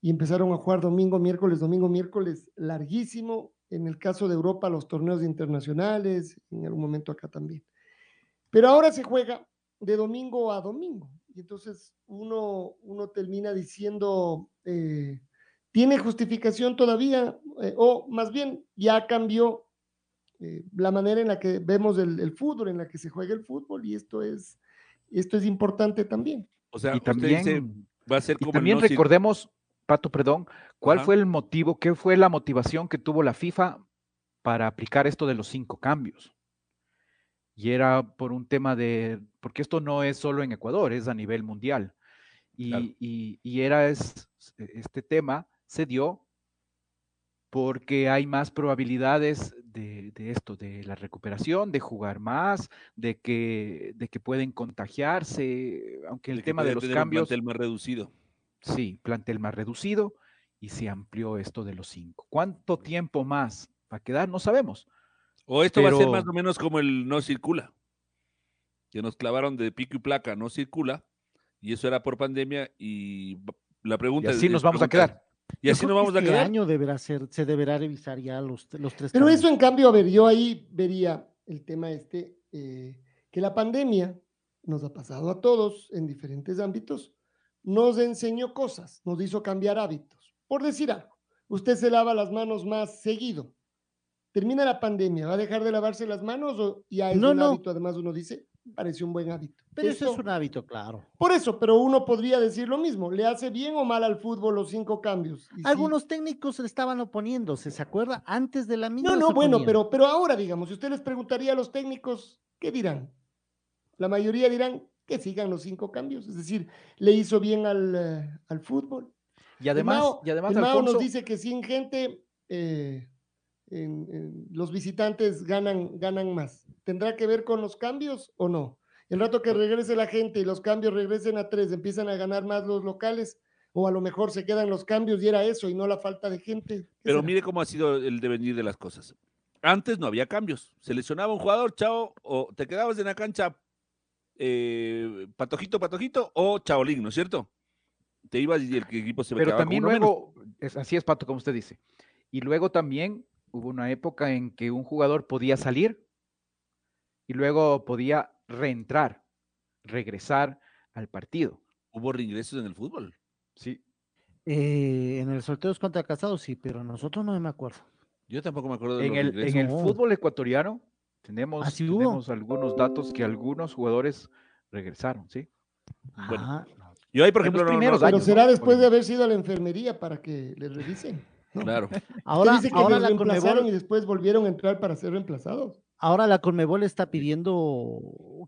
y empezaron a jugar domingo, miércoles, domingo, miércoles, larguísimo. En el caso de Europa, los torneos internacionales, en algún momento acá también. Pero ahora se juega de domingo a domingo. Y entonces uno, uno termina diciendo, eh, ¿tiene justificación todavía? Eh, o más bien, ya cambió eh, la manera en la que vemos el, el fútbol, en la que se juega el fútbol, y esto es, esto es importante también. O sea, y usted dice, también, va a ser y como el también no recordemos, Pato, perdón, ¿cuál Ajá. fue el motivo, qué fue la motivación que tuvo la FIFA para aplicar esto de los cinco cambios? Y era por un tema de, porque esto no es solo en Ecuador, es a nivel mundial. Y, Claro. y- y era es- este tema se dio porque hay más probabilidades de, de esto, de la recuperación, de jugar más, de que, de que pueden contagiarse, aunque el de tema de los cambios, plantel más reducido. sí, plantel más reducido y se amplió esto de los cinco. ¿Cuánto tiempo más va a quedar? No sabemos. O esto va a ser más o menos como el no circula, que nos clavaron de pico y placa, no circula, y eso era por pandemia, y la Y pregunta así es- nos vamos a quedar. Y así que vamos a este quedar. año deberá ser, se deberá revisar ya los, los tres Pero cambios. eso en cambio, a ver, yo ahí vería el tema este, eh, que la pandemia nos ha pasado a todos en diferentes ámbitos, nos enseñó cosas, nos hizo cambiar hábitos. Por decir algo, usted se lava las manos más seguido. Termina la pandemia, ¿va a dejar de lavarse las manos o ya es No, un no. hábito? Además uno dice, parece un buen hábito. Pero eso es un hábito, claro. Por eso, pero uno podría decir lo mismo, ¿le hace bien o mal al fútbol los cinco cambios? Y sí- Algunos técnicos estaban oponiéndose, ¿se acuerda? Antes de la misma. No, no, bueno, pero, pero ahora, digamos, si usted les preguntaría a los técnicos, ¿qué dirán? La mayoría dirán que sigan los cinco cambios, es decir, le hizo bien al, eh, al fútbol. Y además, el Mao, y además el Mao Alfonso, nos dice que sin gente, eh, en- en- los visitantes ganan, ganan más. ¿Tendrá que ver con los cambios o no? El rato que regrese la gente y los cambios regresen a tres, empiezan a ganar más los locales, o a lo mejor se quedan los cambios y era eso y no la falta de gente. ¿Qué Pero será? mire cómo ha sido el devenir de las cosas. Antes no había cambios. Seleccionaba un jugador, chao, o te quedabas en la cancha eh, patojito, patojito, o chaolín, ¿no es cierto? Te ibas y el equipo se pero quedaba con también luego, es, así es, Pato, como usted dice. Y luego también hubo una época en que un jugador podía salir y luego podía reentrar, regresar al partido. Hubo reingresos en el fútbol. Sí. Eh, en el sorteo contra Casados, sí, pero nosotros no me acuerdo. Yo tampoco me acuerdo de En los el, en reingresos. el No. fútbol ecuatoriano tenemos, ¿Ah, sí tenemos algunos datos que algunos jugadores regresaron, ¿sí? Bueno, Ah, Yo ahí, por en los ejemplo, no- no- Pero será después de haber sido a la enfermería para que le revisen. ¿No? Claro. ahora, dice que ahora la reemplazaron Conmebol, y después volvieron a entrar para ser reemplazados. ahora la Conmebol está pidiendo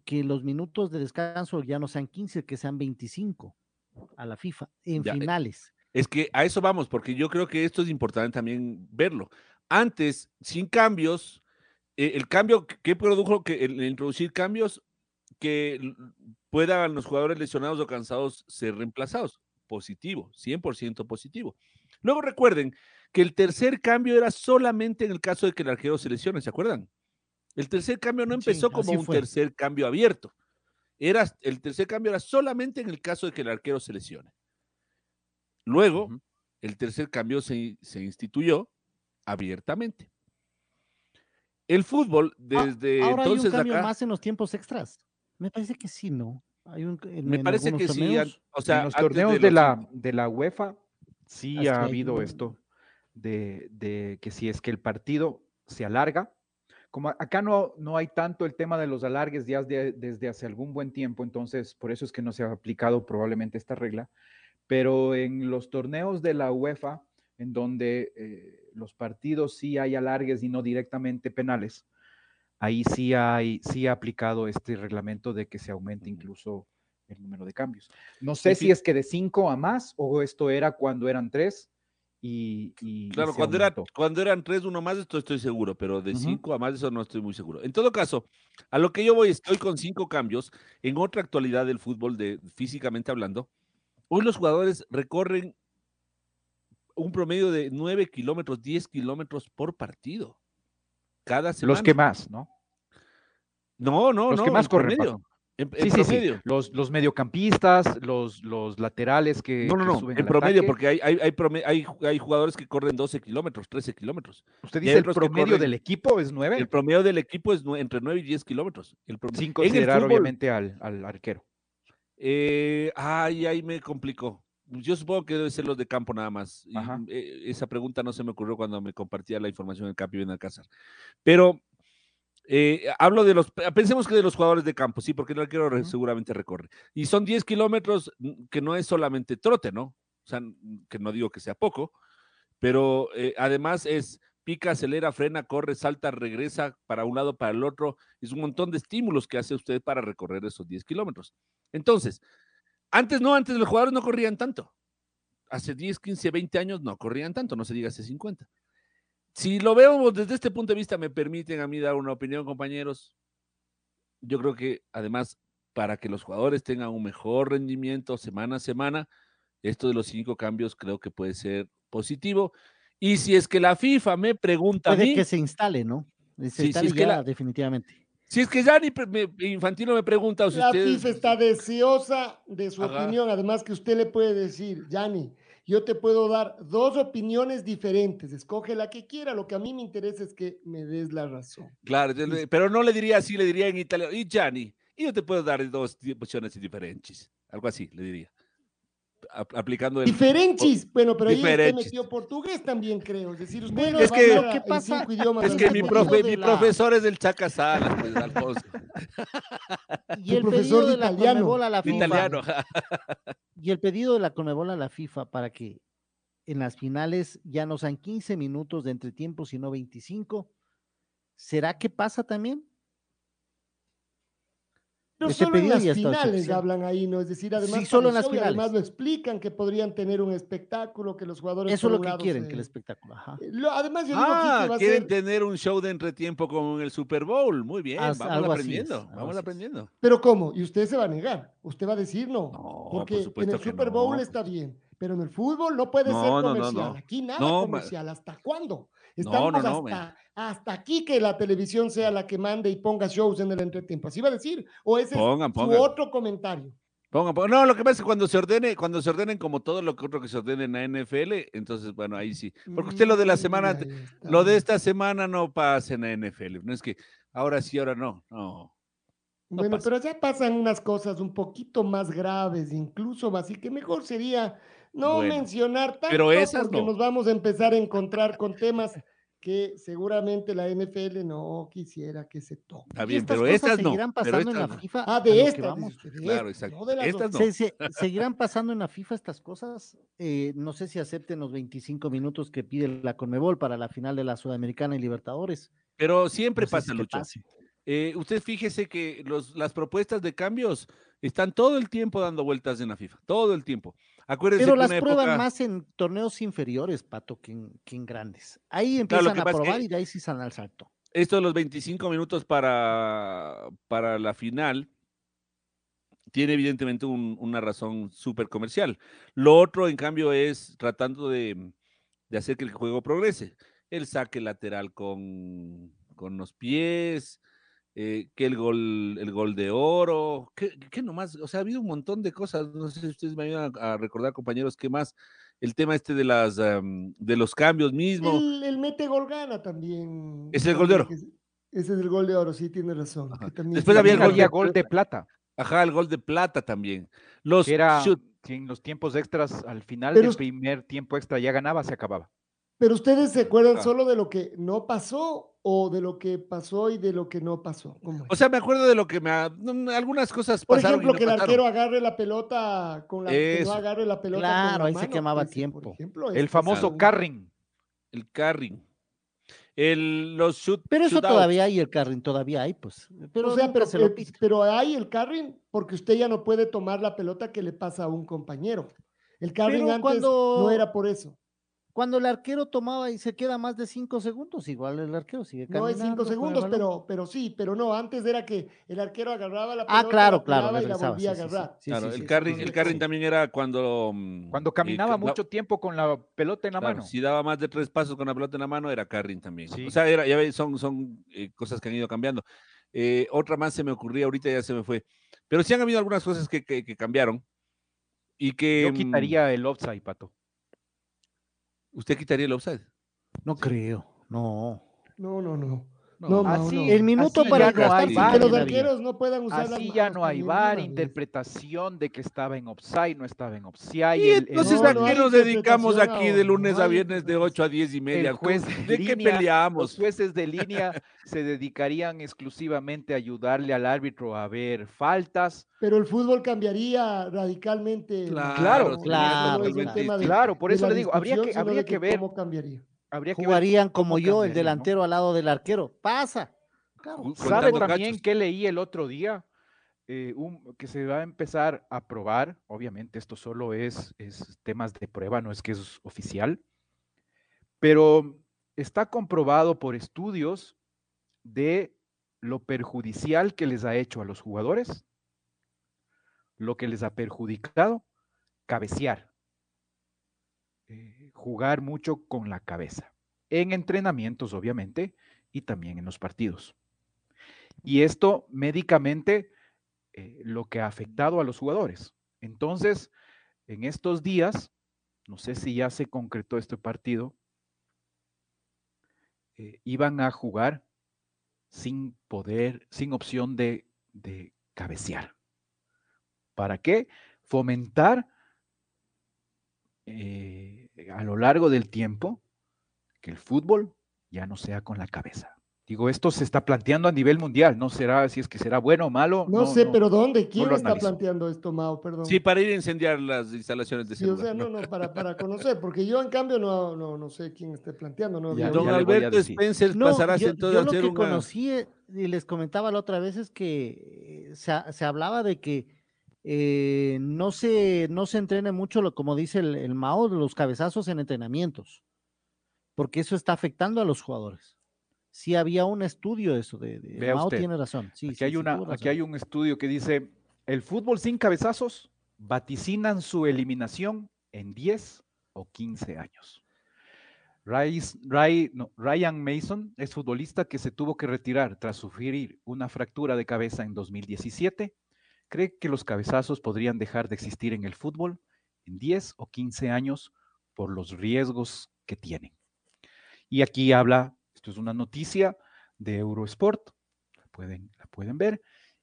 que los minutos de descanso ya no sean 15, que sean 25 a la FIFA en Ya, eh, finales. Es que a eso vamos, porque yo creo que esto es importante también verlo. Antes, sin cambios, eh, el cambio que- produjo que el, el introducir cambios que puedan los jugadores lesionados o cansados ser reemplazados. Positivo, 100% positivo. Luego recuerden que el tercer cambio era solamente en el caso de que el arquero se lesione, ¿se acuerdan? El tercer cambio no Sí, empezó como un fue. tercer cambio abierto. Era, el tercer cambio era solamente en el caso de que el arquero se lesione. Luego, el tercer cambio se, se instituyó abiertamente. El fútbol, Ah, desde Ahora entonces hay un cambio acá, más en los tiempos extras. Me parece que sí, ¿no? Hay un, en- me en parece que sí, o sea, en los torneos de, la, de la UEFA sí ha habido esto de, de que si es que el partido se alarga, como acá no, no hay tanto el tema de los alargues ya de- desde hace algún buen tiempo, entonces por eso es que no se ha aplicado probablemente esta regla, pero en los torneos de la UEFA, en donde eh, los partidos sí hay alargues y no directamente penales, ahí sí hay, sí ha aplicado este reglamento de que se aumente incluso el número de cambios. No sé si es que de cinco a más o esto era cuando eran tres y, Claro, cuando, era, cuando eran tres, uno más, esto estoy seguro, pero de cinco a más, eso no estoy muy seguro. En todo caso, a lo que yo voy, estoy con cinco cambios. En otra actualidad del fútbol, de, físicamente hablando, hoy los jugadores recorren un promedio de 9 kilómetros, 10 kilómetros por partido. Cada semana. Los que más, ¿no? No, no, los no. que más en corren, promedio. En, en Sí, sí, sí. promedio. Los, los mediocampistas, los, los laterales que, No, no, no, en promedio, ataque. porque hay, hay, hay, hay, hay jugadores que corren 12 kilómetros, 13 kilómetros. Usted dice el promedio corren- del equipo es nueve, El promedio del equipo es entre 9 y 10 kilómetros. El sin en el considerar fútbol, obviamente al, al arquero. Eh, ay, ahí me complicó. Yo supongo que debe ser los de campo nada más. Y, eh, esa pregunta no se me ocurrió cuando me compartía la información del Capi Ben Alcázar. Pero eh, hablo de los, pensemos que de los jugadores de campo, sí, porque el arquero re- Ujú. seguramente recorre. Y son 10 kilómetros, mm, que no es solamente trote, ¿no? O sea, mm, que no digo que sea poco, pero eh, además es pica, acelera, frena, corre, salta, regresa para un lado, para el otro. Es un montón de estímulos que hace usted para recorrer esos 10 kilómetros. Entonces, antes no, antes los jugadores no corrían tanto. Hace 10, 15, 20 años no corrían tanto, no se diga hace 50. Si lo vemos desde este punto de vista, me permiten a mí dar una opinión, compañeros. Yo creo que además, para que los jugadores tengan un mejor rendimiento semana a semana, esto de los cinco cambios creo que puede ser positivo. Y si es que la FIFA me pregunta a Puede mí, que se instale, ¿no? Se Sí, instale es que ya la- definitivamente. si es que ya ni me- Infantino me pregunta, o si La ustedes- FIFA está deseosa de su Ajá. opinión. Además que usted le puede decir, Yanni, yo te puedo dar dos opiniones diferentes. Escoge la que quiera. Lo que a mí me interesa es que me des la razón. Claro, pero no le diría así, le diría en italiano, y Gianni, yo te puedo dar dos opciones diferentes. Algo así le diría. Ap- aplicando el. Diferenchis. Bueno, pero ahí usted metió portugués también, creo. Es decir, usted Bueno, le es que- en pasa- cinco idiomas Es que mi, profe, mi la- profesor es del Chaca Salas, pues, Alfonso. Y el profesor pedido de de la italiano. Conmebol a la FIFA. italiano. Y el pedido de la Conmebol a la FIFA para que en las finales ya no sean 15 minutos de entretiempo, sino 25. ¿Será que pasa también? Pero Ese solo en las finales hablan ahí, ¿no? Es decir, además, Sí, solo en las y además finales. lo explican que podrían tener un espectáculo, que los jugadores. Eso es lo que quieren, se- que el espectáculo. Ajá. Eh, lo- Además, yo digo Ah, aquí que va a quieren ser. tener un show de entretiempo como en el Super Bowl. Muy bien, Haz- vamos aprendiendo. es, vamos aprendiendo. Pero ¿cómo? Y usted se va a negar. Usted va a decir no. No, porque por en el Super Bowl no. está bien. Pero en el fútbol no puede No, ser no, no, comercial. no. Aquí nada comercial. ¿Hasta cuándo? Estamos no, no, hasta, hasta aquí que la televisión sea la que mande y ponga shows en el entretiempo. Así va a decir. O ese Pongan, es pongan. su otro comentario. Pongan, pongan. No, lo que pasa es que cuando se ordene, cuando se ordenen como todo lo que otro que se ordene en la NFL, entonces, bueno, ahí sí. Porque usted lo de la Mm, semana, está. lo de esta semana no pasa en la NFL. No es que ahora sí, ahora no. No. no Bueno, pasa. pero ya pasan unas cosas un poquito más graves, incluso así que mejor sería no Bueno, mencionar tanto pero esas porque no. nos vamos a empezar a encontrar con temas que seguramente la NFL no quisiera que se toque. Está bien, estas pero cosas estas no. seguirán pero pasando en estas la no. FIFA. Ah, de estas, vamos. de Claro, exacto. no de las Estas otras. no. Se- se- seguirán pasando en la FIFA estas cosas. Eh, no sé si acepten los 25 minutos que pide la Conmebol para la final de la Sudamericana y Libertadores. Pero siempre No sé si pasa, que Lucho. Eh, usted fíjese que los, las propuestas de cambios están todo el tiempo dando vueltas en la FIFA. Todo el tiempo. Acuérdense Pero que las una prueban época- más en torneos inferiores, Pato, que en, que en grandes. Ahí empiezan a pasa es que- probar y de ahí sí salen al salto. esto de los 25 minutos para, para la final tiene evidentemente un- una razón súper comercial. Lo otro, en cambio, es tratando de, de hacer que el juego progrese. El saque lateral con, con los pies, eh, que el gol, el gol de oro, que, que nomás, o sea, ha habido un montón de cosas, no sé si ustedes me ayudan a, a recordar, compañeros, qué más. el tema este de las am, de los cambios mismo. El, el mete gol gana también. Es el gol de oro. Ese ese es el gol de oro, sí, tiene razón. también Después había el gol de había gol de plata, Ajá, el gol de plata también. Los que era shoot- que en los tiempos extras, al final Pero del primer tiempo extra ya ganaba, se acababa. Pero ustedes se acuerdan Ah. solo de lo que no pasó o de lo que pasó y de lo que no pasó. O sea, me acuerdo de lo que me ha- no, algunas cosas Por pasaron y ejemplo, no que el pasaron. arquero agarre la pelota con la que no agarre la pelota. con Claro, la ahí se quemaba ese, por tiempo. ejemplo, El famoso un- carring. el carrying. El, los shoot, Pero eso shootouts. todavía hay, el carring todavía hay, pues. Pero o sea, pero, se lo pita. pero hay el carring porque usted ya no puede tomar la pelota que le pasa a un compañero. El carring Pero antes cuando- no era por eso. Cuando el arquero tomaba y se queda más de cinco segundos, igual el arquero sigue No es caminando. cinco segundos, pero, pero sí, pero no, antes era que el arquero agarraba la pelota, Ah, claro, la claro, y la volvía a sí, sí, sí. agarrar. Claro, el sí, el sí. también era cuando... Cuando eh, caminaba ca- no, mucho tiempo con la pelota en la claro, mano. Si daba más de tres pasos con la pelota en la mano, era carrying también. Sí. O sea, era, ya ves, son, son eh, cosas que han ido cambiando. Eh, otra más se me ocurría, ahorita ya se me fue. Pero sí han habido algunas cosas que, que- que cambiaron. Y que... Yo mm, quitaría el offside, Pato. ¿Usted quitaría el offside? No creo, no. No, no, no. No, así- no. El minuto así para no que los arqueros no puedan usar las Así ya no hay VAR, interpretación de que estaba en offside, no estaba en offside. Y el- entonces, ¿a qué nos dedicamos aquí de lunes no a viernes de 8 a 10 y media? el juez ¿Cómo- de ¿De qué peleamos? Los jueces de línea se dedicarían exclusivamente a ayudarle al árbitro a ver faltas. Pero el fútbol cambiaría radicalmente. Claro, claro, claro. tema de- Claro, por eso le digo, habría que, habría que ver, cómo cambiaría. Habría que ver Jugarían como yo, el delantero al lado del arquero. Pasa. Claro. ¿Sabe también que leí el otro día? Eh, un- que se va a empezar a probar, obviamente esto solo es, es temas de prueba, no es que es oficial, pero está comprobado por estudios de lo perjudicial que les ha hecho a los jugadores, lo que les ha perjudicado, cabecear, eh, jugar mucho con la cabeza, en entrenamientos obviamente y también en los partidos. Y esto médicamente eh, lo que ha afectado a los jugadores. Entonces, en estos días, no sé si ya se concretó este partido, eh, iban a jugar sin poder, sin opción de, de cabecear. ¿Para qué? Fomentar eh, a lo largo del tiempo que el fútbol ya no sea con la cabeza. Digo, esto se está planteando a nivel mundial, no será si es que será bueno o malo. No, sé, pero ¿dónde? ¿Quién está planteando esto, Mao? Perdón. Sí, para ir a incendiar las instalaciones de Sí, o sea, no, no, para, para conocer, porque yo en cambio no, no, no sé quién esté planteando. No, Ya, Don ya Alberto. Spencer No, pasará yo, entonces yo a lo que una... conocí eh, y les comentaba la otra vez es que eh, se, se hablaba de que eh, no se no se entrene mucho, lo, como dice el, el Mao, de los cabezazos en entrenamientos, porque eso está afectando a los jugadores. Sí había un estudio eso, de, de- Vea Mao usted, tiene razón. Sí, aquí, sí, hay una, aquí hay un estudio que dice, el fútbol sin cabezazos vaticinan su eliminación en 10 o 15 años. Rais- Ray- no, Ryan Mason es futbolista que se tuvo que retirar tras sufrir una fractura de cabeza en 2017. Cree que los cabezazos podrían dejar de existir en el fútbol en 10 o 15 años por los riesgos que tienen. Y aquí habla, esto es una noticia de Eurosport, la pueden, pueden ver,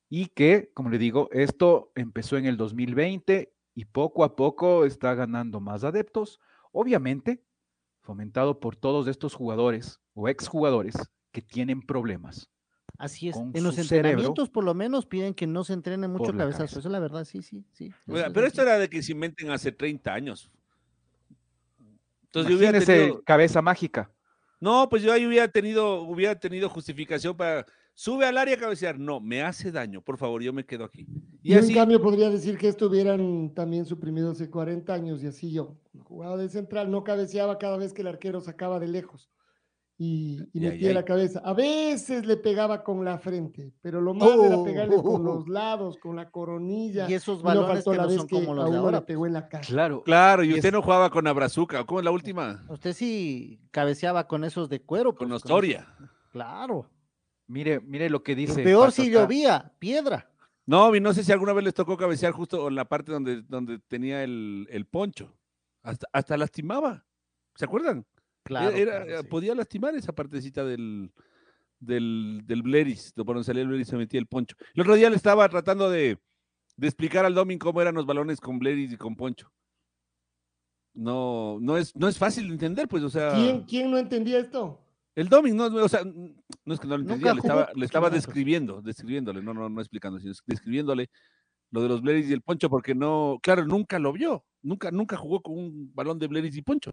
y que, como le digo, esto empezó en el 2020 y poco a poco está ganando más adeptos, obviamente fomentado por todos estos jugadores o exjugadores que tienen problemas. Así es. En los cerebro entrenamientos, por lo menos, piden que no se entrene mucho la cabezazo. cabeza. Eso es la verdad, sí, sí, sí. Pero así. esto era de que se inventen hace 30 años. Entonces yo hubiera tenido... cabeza mágica. No, pues yo ahí hubiera tenido, hubiera tenido justificación para... Sube al área a cabecear. No, me hace daño. Por favor, yo me quedo aquí. Y así... en cambio podría decir que esto hubieran también suprimido hace 40 años y así yo. Jugaba de central, no cabeceaba cada vez que el arquero sacaba de lejos y, y metía la cabeza. A veces le pegaba con la frente, pero lo más era Oh. pegarle con los lados, con la coronilla. Y esos no balones faltó que la no vez son que como los a de ahora. le pegó en la cara. Claro. Claro, y Y usted es- no jugaba con Abrazuca. ¿Cómo es la última? Usted sí cabeceaba con esos de cuero. Con pues, Ostoria. esos- Claro. Mire, mire lo que dice. peor Pato si acá. llovía, piedra. No, y no sé si alguna vez les tocó cabecear justo en la parte donde, donde tenía el, el poncho. Hasta, hasta lastimaba. ¿Se acuerdan? Claro, Era- claro, sí. Podía lastimar esa partecita del, del, del Bleris, de por donde salía el Bleris se metía el poncho. El otro día le estaba tratando de, de explicar al Domin cómo eran los balones con Bleris y con poncho. No, no es, no es fácil de entender, pues, o sea. ¿Quién, ¿Quién no entendía esto? El Domin, no, o sea, no es que no lo entendía, le estaba, le describiendo, describiéndole, no, no, no explicando, sino describiéndole lo de los Bleris y el Poncho, porque no, claro, nunca lo vio, nunca, nunca jugó con un balón de Bleris y Poncho.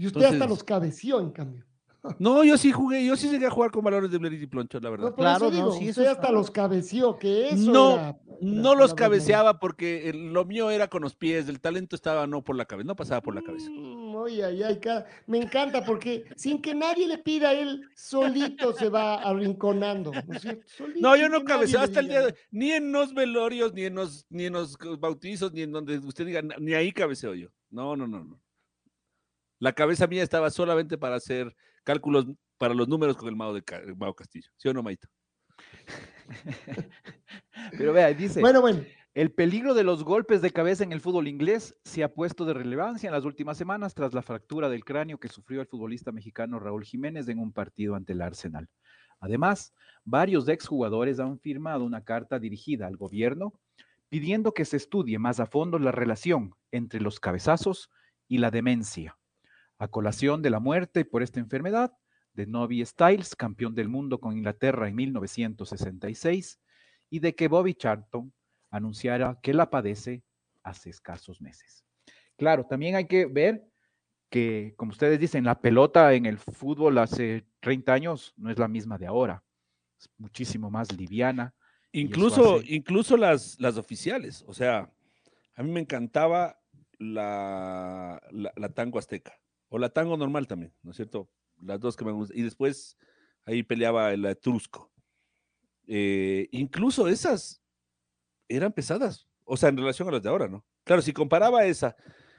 Y usted hasta los cabeció, en cambio. No, yo sí jugué, yo sí llegué a jugar con balones de Bleris y Poncho, la verdad. No, por Claro, eso no, digo, sí, eso es- hasta los cabeció, que eso No, era- No era los cabeceaba porque el- lo mío era con los pies, el talento estaba no por la cabeza, no pasaba por la cabeza. Mm, ay, ay, me encanta porque sin que nadie le pida, él solito se va arrinconando. ¿no es cierto? Solito, No, yo no cabeceaba hasta el día de hoy, ni en los velorios, ni en los, ni en los bautizos, ni en donde usted diga, ni ahí cabeceo yo. No, no, no, no. La cabeza mía estaba solamente para hacer cálculos para los números con el Mao, de, el Mao Castillo. ¿Sí o no, Maito? Pero vea, dice, Bueno, bueno, el peligro de los golpes de cabeza en el fútbol inglés se ha puesto de relevancia en las últimas semanas tras la fractura del cráneo que sufrió el futbolista mexicano Raúl Jiménez en un partido ante el Arsenal. Además, varios exjugadores han firmado una carta dirigida al gobierno pidiendo que se estudie más a fondo la relación entre los cabezazos y la demencia. A colación de la muerte por esta enfermedad de Novi Styles, campeón del mundo con Inglaterra en 1966, y de que Bobby Charlton anunciara que la padece hace escasos meses. Claro, también hay que ver que, como ustedes dicen, la pelota en el fútbol hace 30 años no es la misma de ahora. Es muchísimo más liviana. Incluso, hace- incluso las, las oficiales. O sea, a mí me encantaba la, la, la tango azteca. O la tango normal también, ¿no es cierto? Las dos que me gustan. Y después ahí peleaba el etrusco. Eh, incluso esas eran pesadas. O sea, en relación a las de ahora, ¿no? Claro, si comparaba esa.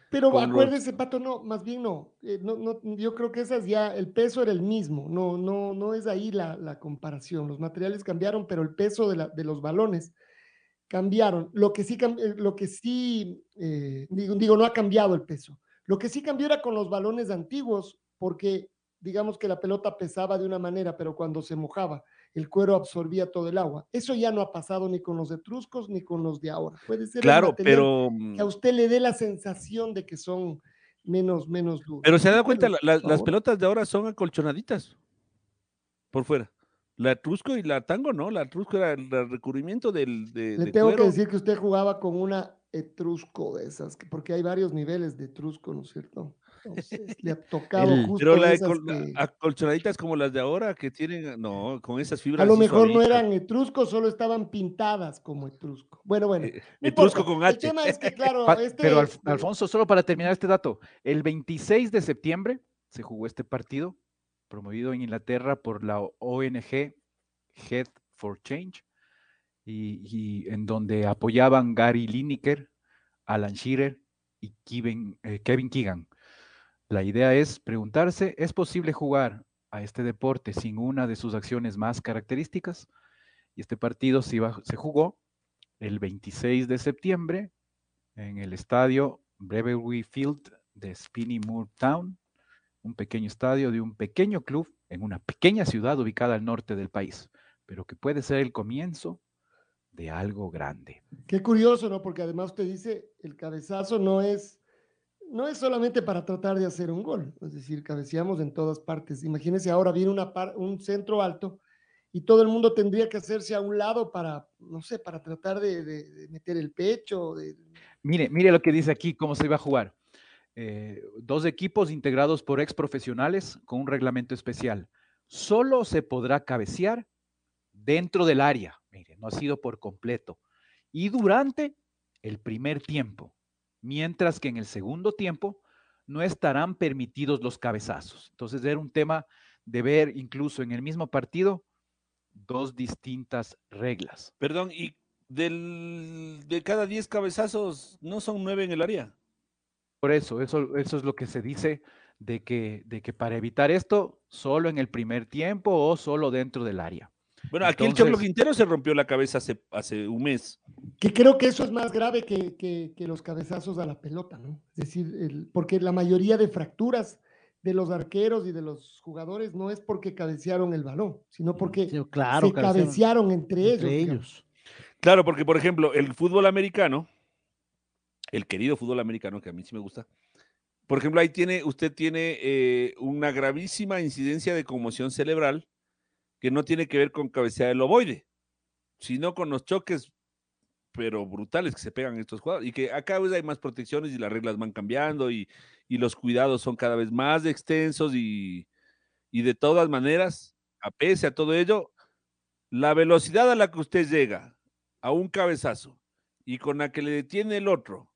pero con los- acuérdese, Pato, no, más bien no, eh, no, no, yo creo que esas ya, el peso era el mismo, no, no, no es ahí la, la comparación, los materiales cambiaron, pero el peso de, la- de los balones cambiaron. Lo que sí, eh, lo que sí eh, digo, digo, no ha cambiado el peso. Lo que sí cambió era con los balones antiguos, porque digamos que la pelota pesaba de una manera, pero cuando se mojaba, el cuero absorbía todo el agua. Eso ya no ha pasado ni con los etruscos ni con los de ahora. Puede ser Claro, pero. que a usted le dé la sensación de que son menos, menos duros. Pero se ha dado cuenta, la- la- las pelotas de ahora son acolchonaditas por fuera. La Etrusco y la Tango no, la Etrusco era el recubrimiento del de, Le de tengo que decir que usted jugaba con una etrusco de esas, que- porque hay varios niveles de etrusco, ¿no es cierto? Entonces, le ha tocado El- justo Pero la esas que- acolchonaditas como las de ahora que tienen, no, con esas fibras. a lo mejor no eran etruscos, solo estaban pintadas como etrusco. Bueno, bueno. Eh, no Etrusco importa. con El H. tema es que, claro, Pa- este, Pero Alf- Alfonso, solo para terminar este dato, el 26 de septiembre se jugó este partido promovido en Inglaterra por la ONG Head for Change y, en donde apoyaban Gary Lineker, Alan Shearer y Kevin, eh, Kevin Keegan. La idea es preguntarse, ¿es posible jugar a este deporte sin una de sus acciones más características? Y este partido se jugó el 26 de septiembre en el estadio Brewery Field de Spinney Moor Town, un pequeño estadio de un pequeño club en una pequeña ciudad ubicada al norte del país, pero que puede ser el comienzo de algo grande. Qué curioso, ¿no? Porque además usted dice, el cabezazo no es, no es solamente para tratar de hacer un gol, es decir, cabeceamos en todas partes. Imagínense ahora viene una par- un centro alto y todo el mundo tendría que hacerse a un lado para, no sé, para tratar de, de- de meter el pecho. de- Mire, mire lo que dice aquí, cómo se iba a jugar. Eh, dos equipos integrados por ex profesionales con un reglamento especial. Solo se podrá cabecear dentro del área. Mire, no ha sido por completo. Y durante el primer tiempo. Mientras que en el segundo tiempo no estarán permitidos los cabezazos. Entonces era un tema de ver incluso en el mismo partido dos distintas reglas. Perdón, y del, de cada 10 cabezazos, ¿no son 9 en el área? Por eso, eso, eso es lo que se dice de que, de que para evitar esto, solo en el primer tiempo o solo dentro del área. Bueno, aquí el Choclo Quintero se rompió la cabeza hace, hace un mes. Que creo que eso es más grave que, que, que los cabezazos a la pelota, ¿no? Es decir, el, porque la mayoría de fracturas de los arqueros y de los jugadores no es porque cabecearon el balón, sino porque Sí, claro, se cabecearon entre, entre ellos. ellos. Claro, porque por ejemplo, el fútbol americano, el querido fútbol americano, que a mí sí me gusta, por ejemplo, ahí tiene, usted tiene eh, una gravísima incidencia de conmoción cerebral que no tiene que ver con cabecear del ovoide, sino con los choques, pero brutales que se pegan estos jugadores. Y que acá vez hay más protecciones y las reglas van cambiando y, y los cuidados son cada vez más extensos y, y de todas maneras, a pese a todo ello, la velocidad a la que usted llega a un cabezazo y con la que le detiene el otro,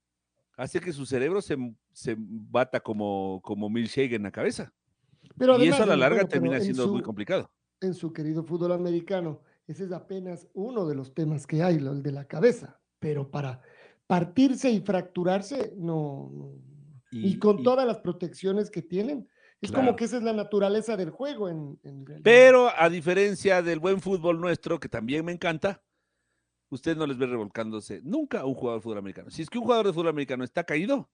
hace que su cerebro se, se bata como, como milkshake en la cabeza. Pero y eso a la larga bueno, termina en siendo muy complicado. En su querido fútbol americano. Ese es apenas uno de los temas que hay, el de la cabeza. Pero para partirse y fracturarse, no. no. Y, Y- con y- todas las protecciones que tienen, es Claro. como que esa es la naturaleza del juego en. Pero a diferencia del buen fútbol nuestro, que también me encanta, usted no les ve revolcándose nunca a un jugador de fútbol americano. Si es que un jugador de fútbol americano está caído,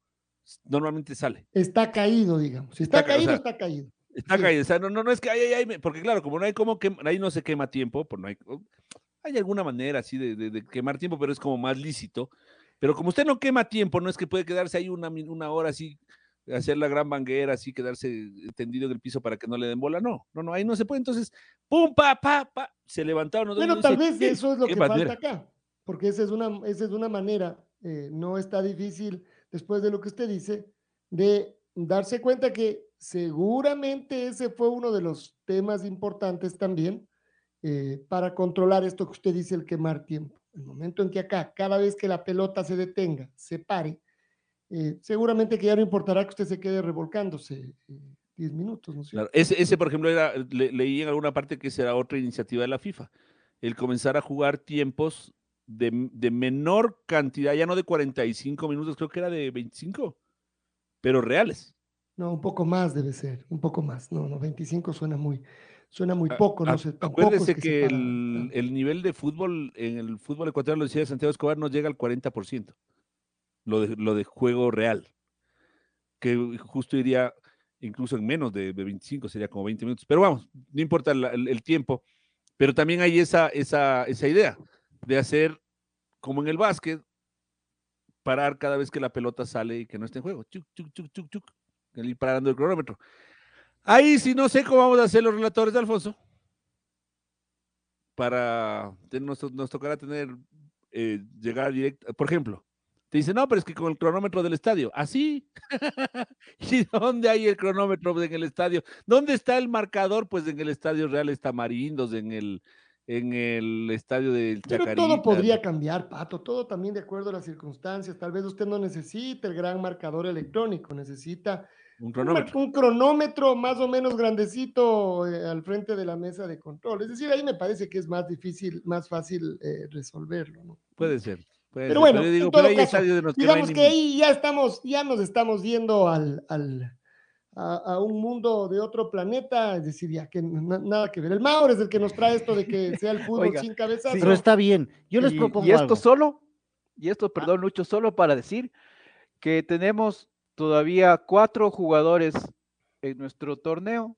normalmente sale. Está caído, digamos. Si está, Está ca- o caído, sea, está caído. Está caído. O sea, no, no, no es que, ay, ay, ay, porque claro, como no hay como que, ahí no se quema tiempo, pues no hay, hay alguna manera así de, de- de quemar tiempo, pero es como más lícito. Pero como usted no quema tiempo, no es que puede quedarse ahí una, una hora así, hacer la gran banguera, así, quedarse tendido en el piso para que no le den bola. No, no, no, ahí no se puede. Entonces, pum, pa, pa, pa, se levantaron. y Bueno, tal dice, vez "¿Qué- eso es lo que manera?". falta acá, porque esa es una, esa es una manera, eh, no está difícil, después de lo que usted dice, de darse cuenta que seguramente ese fue uno de los temas importantes también eh, para controlar esto que usted dice, el quemar tiempo. El momento en que acá, cada vez que la pelota se detenga, se pare, eh, seguramente que ya no importará que usted se quede revolcándose eh, 10 minutos, ¿no Claro, ese, ese, por ejemplo, era, le- leí en alguna parte que será otra iniciativa de la FIFA, el comenzar a jugar tiempos de, de menor cantidad, ya no de 45 minutos, creo que era de 25, pero reales. No, un poco más debe ser, un poco más. No, no, 25 suena muy, suena muy A- poco, no a- sé. es Acuérdese se que el, nivel de fútbol en el fútbol ecuatoriano, lo decía Santiago Escobar, no llega al 40%, lo de, lo de juego real, que justo iría incluso en menos de, de 25, sería como 20 minutos. Pero vamos, no importa la- el, el tiempo, pero también hay esa, esa, esa idea de hacer, como en el básquet, parar cada vez que la pelota sale y que no esté en juego. Chuc, chuc, chuc, chuc, chuc, el ir parando el cronómetro. Ahí sí no sé cómo vamos a hacer los relatores de Alfonso. Para, nos, nos tocará tener, eh, llegar directo, por ejemplo, te dice, no, pero es que con el cronómetro del estadio, así. ¿Y dónde hay el cronómetro en el estadio? ¿Dónde está el marcador? Pues en el estadio Real Estamarindos, en el, en el estadio del Pero Chacarita. todo podría cambiar, Pato, todo también de acuerdo a las circunstancias. Tal vez usted no necesita el gran marcador electrónico, necesita Un cronómetro. un cronómetro más o menos grandecito eh, al frente de la mesa de control. Es decir, ahí me parece que es más difícil, más fácil eh, resolverlo, ¿no? Puede ser. puede Pero ser, bueno, yo en digo, todo pero caso, estadios en los que no hay digamos que ahí ya estamos, ya nos estamos yendo al, al- a, a un mundo de otro planeta, es decir, ya que na- nada que ver. El Maur es el que nos trae esto de que sea el fútbol Oiga, sin cabezazo. Pero está bien. Yo les y, propongo y esto algo. solo, y esto, perdón, Lucho, solo para decir que tenemos todavía cuatro jugadores en nuestro torneo.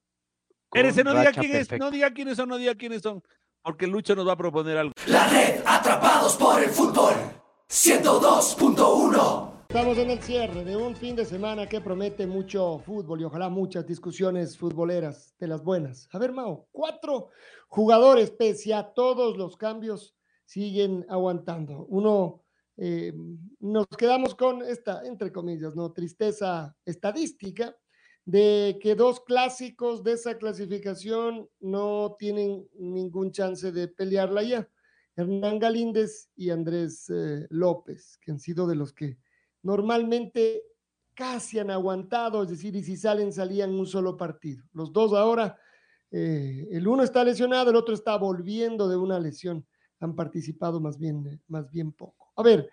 Con no diga quién es, no diga quiénes son, no diga quiénes son, porque Lucho nos va a proponer algo. La red Atrapados por el fútbol. 102.1. Estamos en el cierre de un fin de semana que promete mucho fútbol y ojalá muchas discusiones futboleras de las buenas. A ver, Mao, cuatro jugadores, pese a todos los cambios, siguen aguantando. Uno, eh, nos quedamos con esta, entre comillas, ¿no? Tristeza estadística de que dos clásicos de esa clasificación no tienen ningún chance de pelearla ya. Hernán Galíndez y Andrés eh, López, que han sido de los que normalmente casi han aguantado, es decir, y si salen, salían un solo partido. Los dos ahora, eh, el uno está lesionado, el otro está volviendo de una lesión. Han participado más bien, más bien poco. A ver,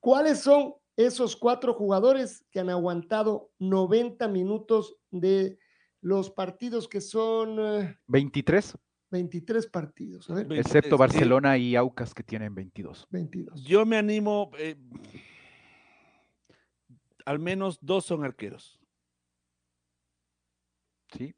¿cuáles son esos cuatro jugadores que han aguantado 90 minutos de los partidos que son eh, 23. 23 partidos. A ver, Excepto 23, Barcelona y Aucas que tienen 22. 22. Yo me animo. eh, al menos dos son arqueros. ¿sí?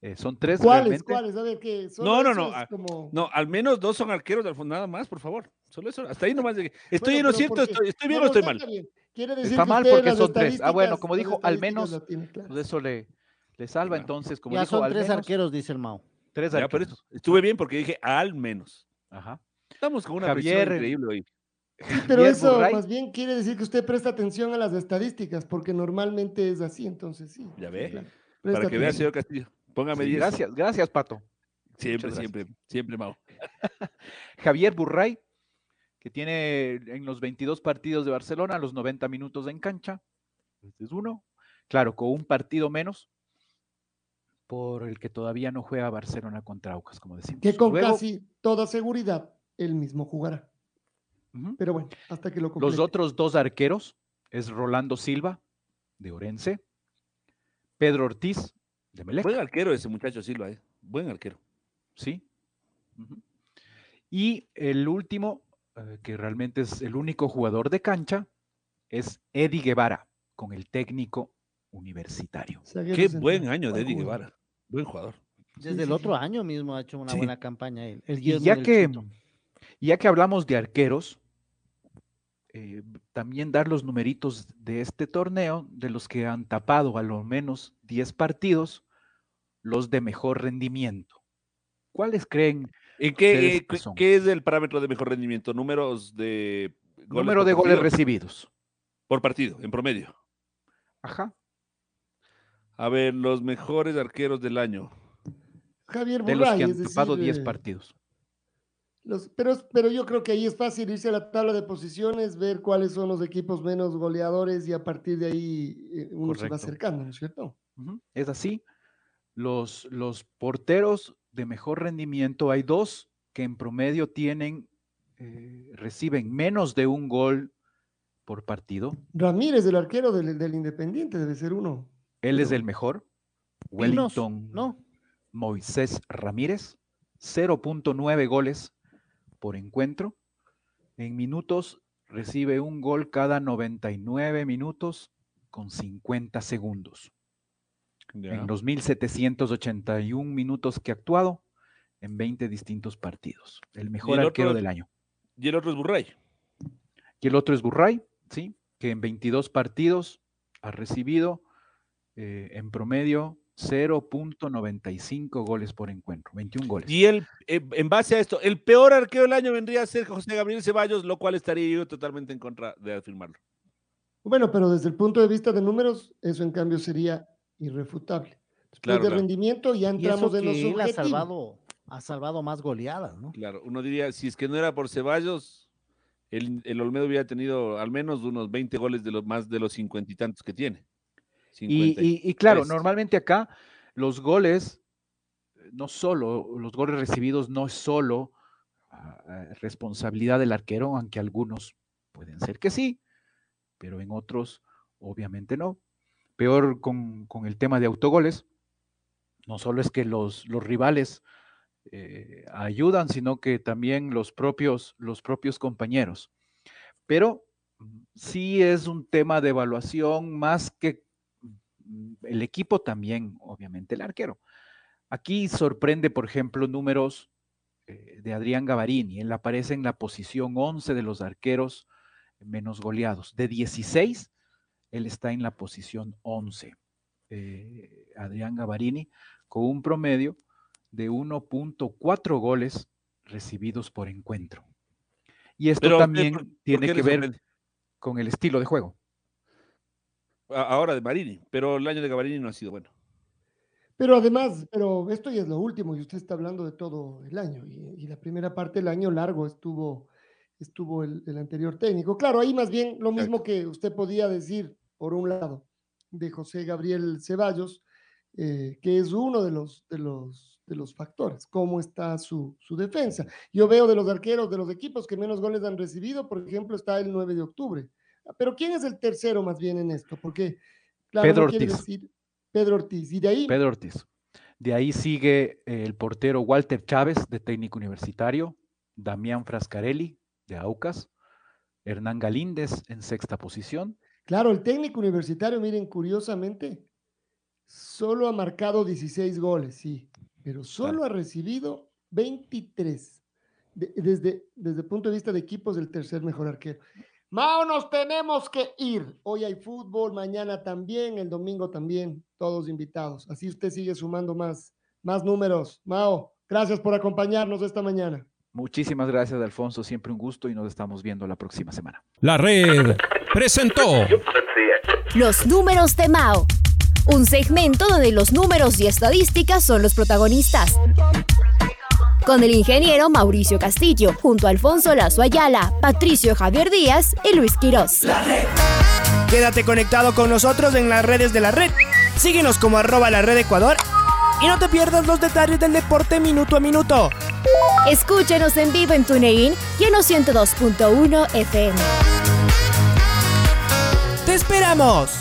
Eh, son tres ¿Cuáles? realmente. ¿Cuáles? A ver, ¿qué? No, no, no, como- No, al menos dos son arqueros fondo, nada más, por favor. Solo eso. Hasta ahí nomás. ¿Estoy Bueno, en lo pero cierto? ¿Estoy, estoy bien No, o estoy está mal? bien. Quiere decir Está que mal porque son tres. Ah, bueno, como dijo, al menos-. Pues eso le, le salva. Claro. Entonces, como Ya dijo, son al tres menos arqueros, dice el Mao. tres Ya, arqueros. eso. Estuve bien porque dije al menos. Ajá. Estamos con una Javier- presión increíble hoy. Pero Javier eso más bien quiere decir que usted presta atención a las estadísticas, porque normalmente es así, entonces sí. Ya sí, ve, claro. Para que vea, atención. señor Castillo. Póngame sí, 10. gracias, gracias, Pato. Siempre, gracias. siempre, siempre, Mau. Javier Burray, que tiene en los 22 partidos de Barcelona los 90 minutos en cancha. Este es uno. Claro, con un partido menos por el que todavía no juega Barcelona contra Aucas, como decimos. Que con Luego, casi toda seguridad él mismo jugará. Pero bueno, hasta que lo los complete. otros dos arqueros es Rolando Silva, de Orense, Pedro Ortiz, de Melec. Buen arquero ese muchacho Silva, ¿eh? Buen arquero. ¿sí? Y el último, eh, que realmente es el único jugador de cancha, es Eddie Guevara, con el técnico universitario. Qué buen año de Eddie. Guevara. Buen jugador. Sí, Desde el sí, otro sí. año mismo ha hecho una Sí. buena campaña él. El Y diezmo ya que, Chito. ya que hablamos de arqueros, eh, también dar los numeritos de este torneo, de los que han tapado a lo menos 10 partidos, los de mejor rendimiento. ¿Cuáles creen? ¿En qué, eh, qué qué- son. qué es el parámetro de mejor rendimiento? Números de goles Número de goles partido? recibidos. por partido, en promedio. Ajá. A ver, los mejores arqueros del año. Javier De los Burray, que han es decir, tapado 10 eh, partidos. Los- pero, pero yo creo que ahí es fácil irse a la tabla de posiciones, ver cuáles son los equipos menos goleadores y a partir de ahí eh, uno se va acercando, ¿no es cierto? Es así. Los, los porteros de mejor rendimiento, hay dos que en promedio tienen, eh, reciben menos de un gol por partido. Ramírez, el arquero del, del Independiente, debe ser uno. Él es el mejor. Wellington ¿no? Moisés Ramírez, 0.9 goles por encuentro. En minutos recibe un gol cada 99 minutos con 50 segundos. En los 1781 minutos que ha actuado en 20 distintos partidos. El mejor el arquero otro- del año. Y el otro es Burray. Y el otro es Burray, ¿sí? que en 22 partidos ha recibido eh, en promedio 0.95 goles por encuentro, 21 goles. Y él, eh, en base a esto, el peor arquero del año vendría a ser José Gabriel Ceballos, lo cual estaría yo totalmente en contra de afirmarlo. Bueno, pero desde el punto de vista de números, eso en cambio sería irrefutable. Después Claro, de claro. rendimiento ya entramos en los que él ha salvado, ha salvado más goleadas, ¿no? Claro, uno diría, si es que no era por Ceballos, el, el Olmedo hubiera tenido al menos unos 20 goles de los más de los cincuenta y tantos que tiene. Y, 50 y- y claro, normalmente acá los goles, no solo, los goles recibidos no es solo ah, ah, responsabilidad del arquero, aunque algunos pueden ser que sí, pero en otros obviamente no. Peor con, con el tema de autogoles, no solo es que los, los rivales eh, ayudan, sino que también los propios, los propios compañeros. Pero mm, sí es un tema de evaluación más que el equipo también, obviamente el arquero. Aquí sorprende, por ejemplo, números eh, de Adrián Gavarini. Él aparece en la posición 11 de los arqueros menos goleados. De 16, él está en la posición 11. Eh, Adrián Gavarini con un promedio de 1.4 goles recibidos por encuentro. Y esto Pero, ¿qué- también por- tiene que ver con el estilo de juego. Ahora de Marini, pero el año de Gavarini no ha sido bueno. Pero además, pero esto ya es lo último y usted está hablando de todo el año y, y la primera parte del año largo estuvo, estuvo el, el anterior técnico. Claro, ahí más bien lo mismo que usted podía decir, por un lado, de José Gabriel Ceballos, eh, que es uno de los, de los, de los factores, cómo está su, su defensa. Yo veo de los arqueros, de los equipos que menos goles han recibido, por ejemplo, está el 9 de octubre. Pero ¿quién es el tercero más bien en esto? Porque, claro, Pedro no Ortiz. decir Pedro Ortiz. Y de ahí, Pedro Ortiz. De ahí sigue el portero Walter Chávez, de técnico universitario, Damián Frascarelli, de Aucas, Hernán Galíndez en sexta posición. Claro, el técnico universitario, miren, curiosamente, solo ha marcado 16 goles, sí, pero solo ha recibido 23 desde, desde el punto de vista de equipos del tercer mejor arquero. Mao, nos tenemos que ir. Hoy hay fútbol, mañana también, el domingo también, todos invitados. Así usted sigue sumando más, más números. Mao, gracias por acompañarnos esta mañana. Muchísimas gracias, Alfonso. Siempre un gusto y nos estamos viendo la próxima semana. La red presentó Los números de Mao. Un segmento donde los números y estadísticas son los protagonistas con el ingeniero Mauricio Castillo, junto a Alfonso Lazo Ayala, Patricio Javier Díaz y Luis Quirós. Quédate conectado con nosotros en las redes de la red. Síguenos como arroba la red Ecuador y no te pierdas los detalles del deporte minuto a minuto. Escúchenos en vivo en TuneIn y en 102.1 FM. ¡Te esperamos!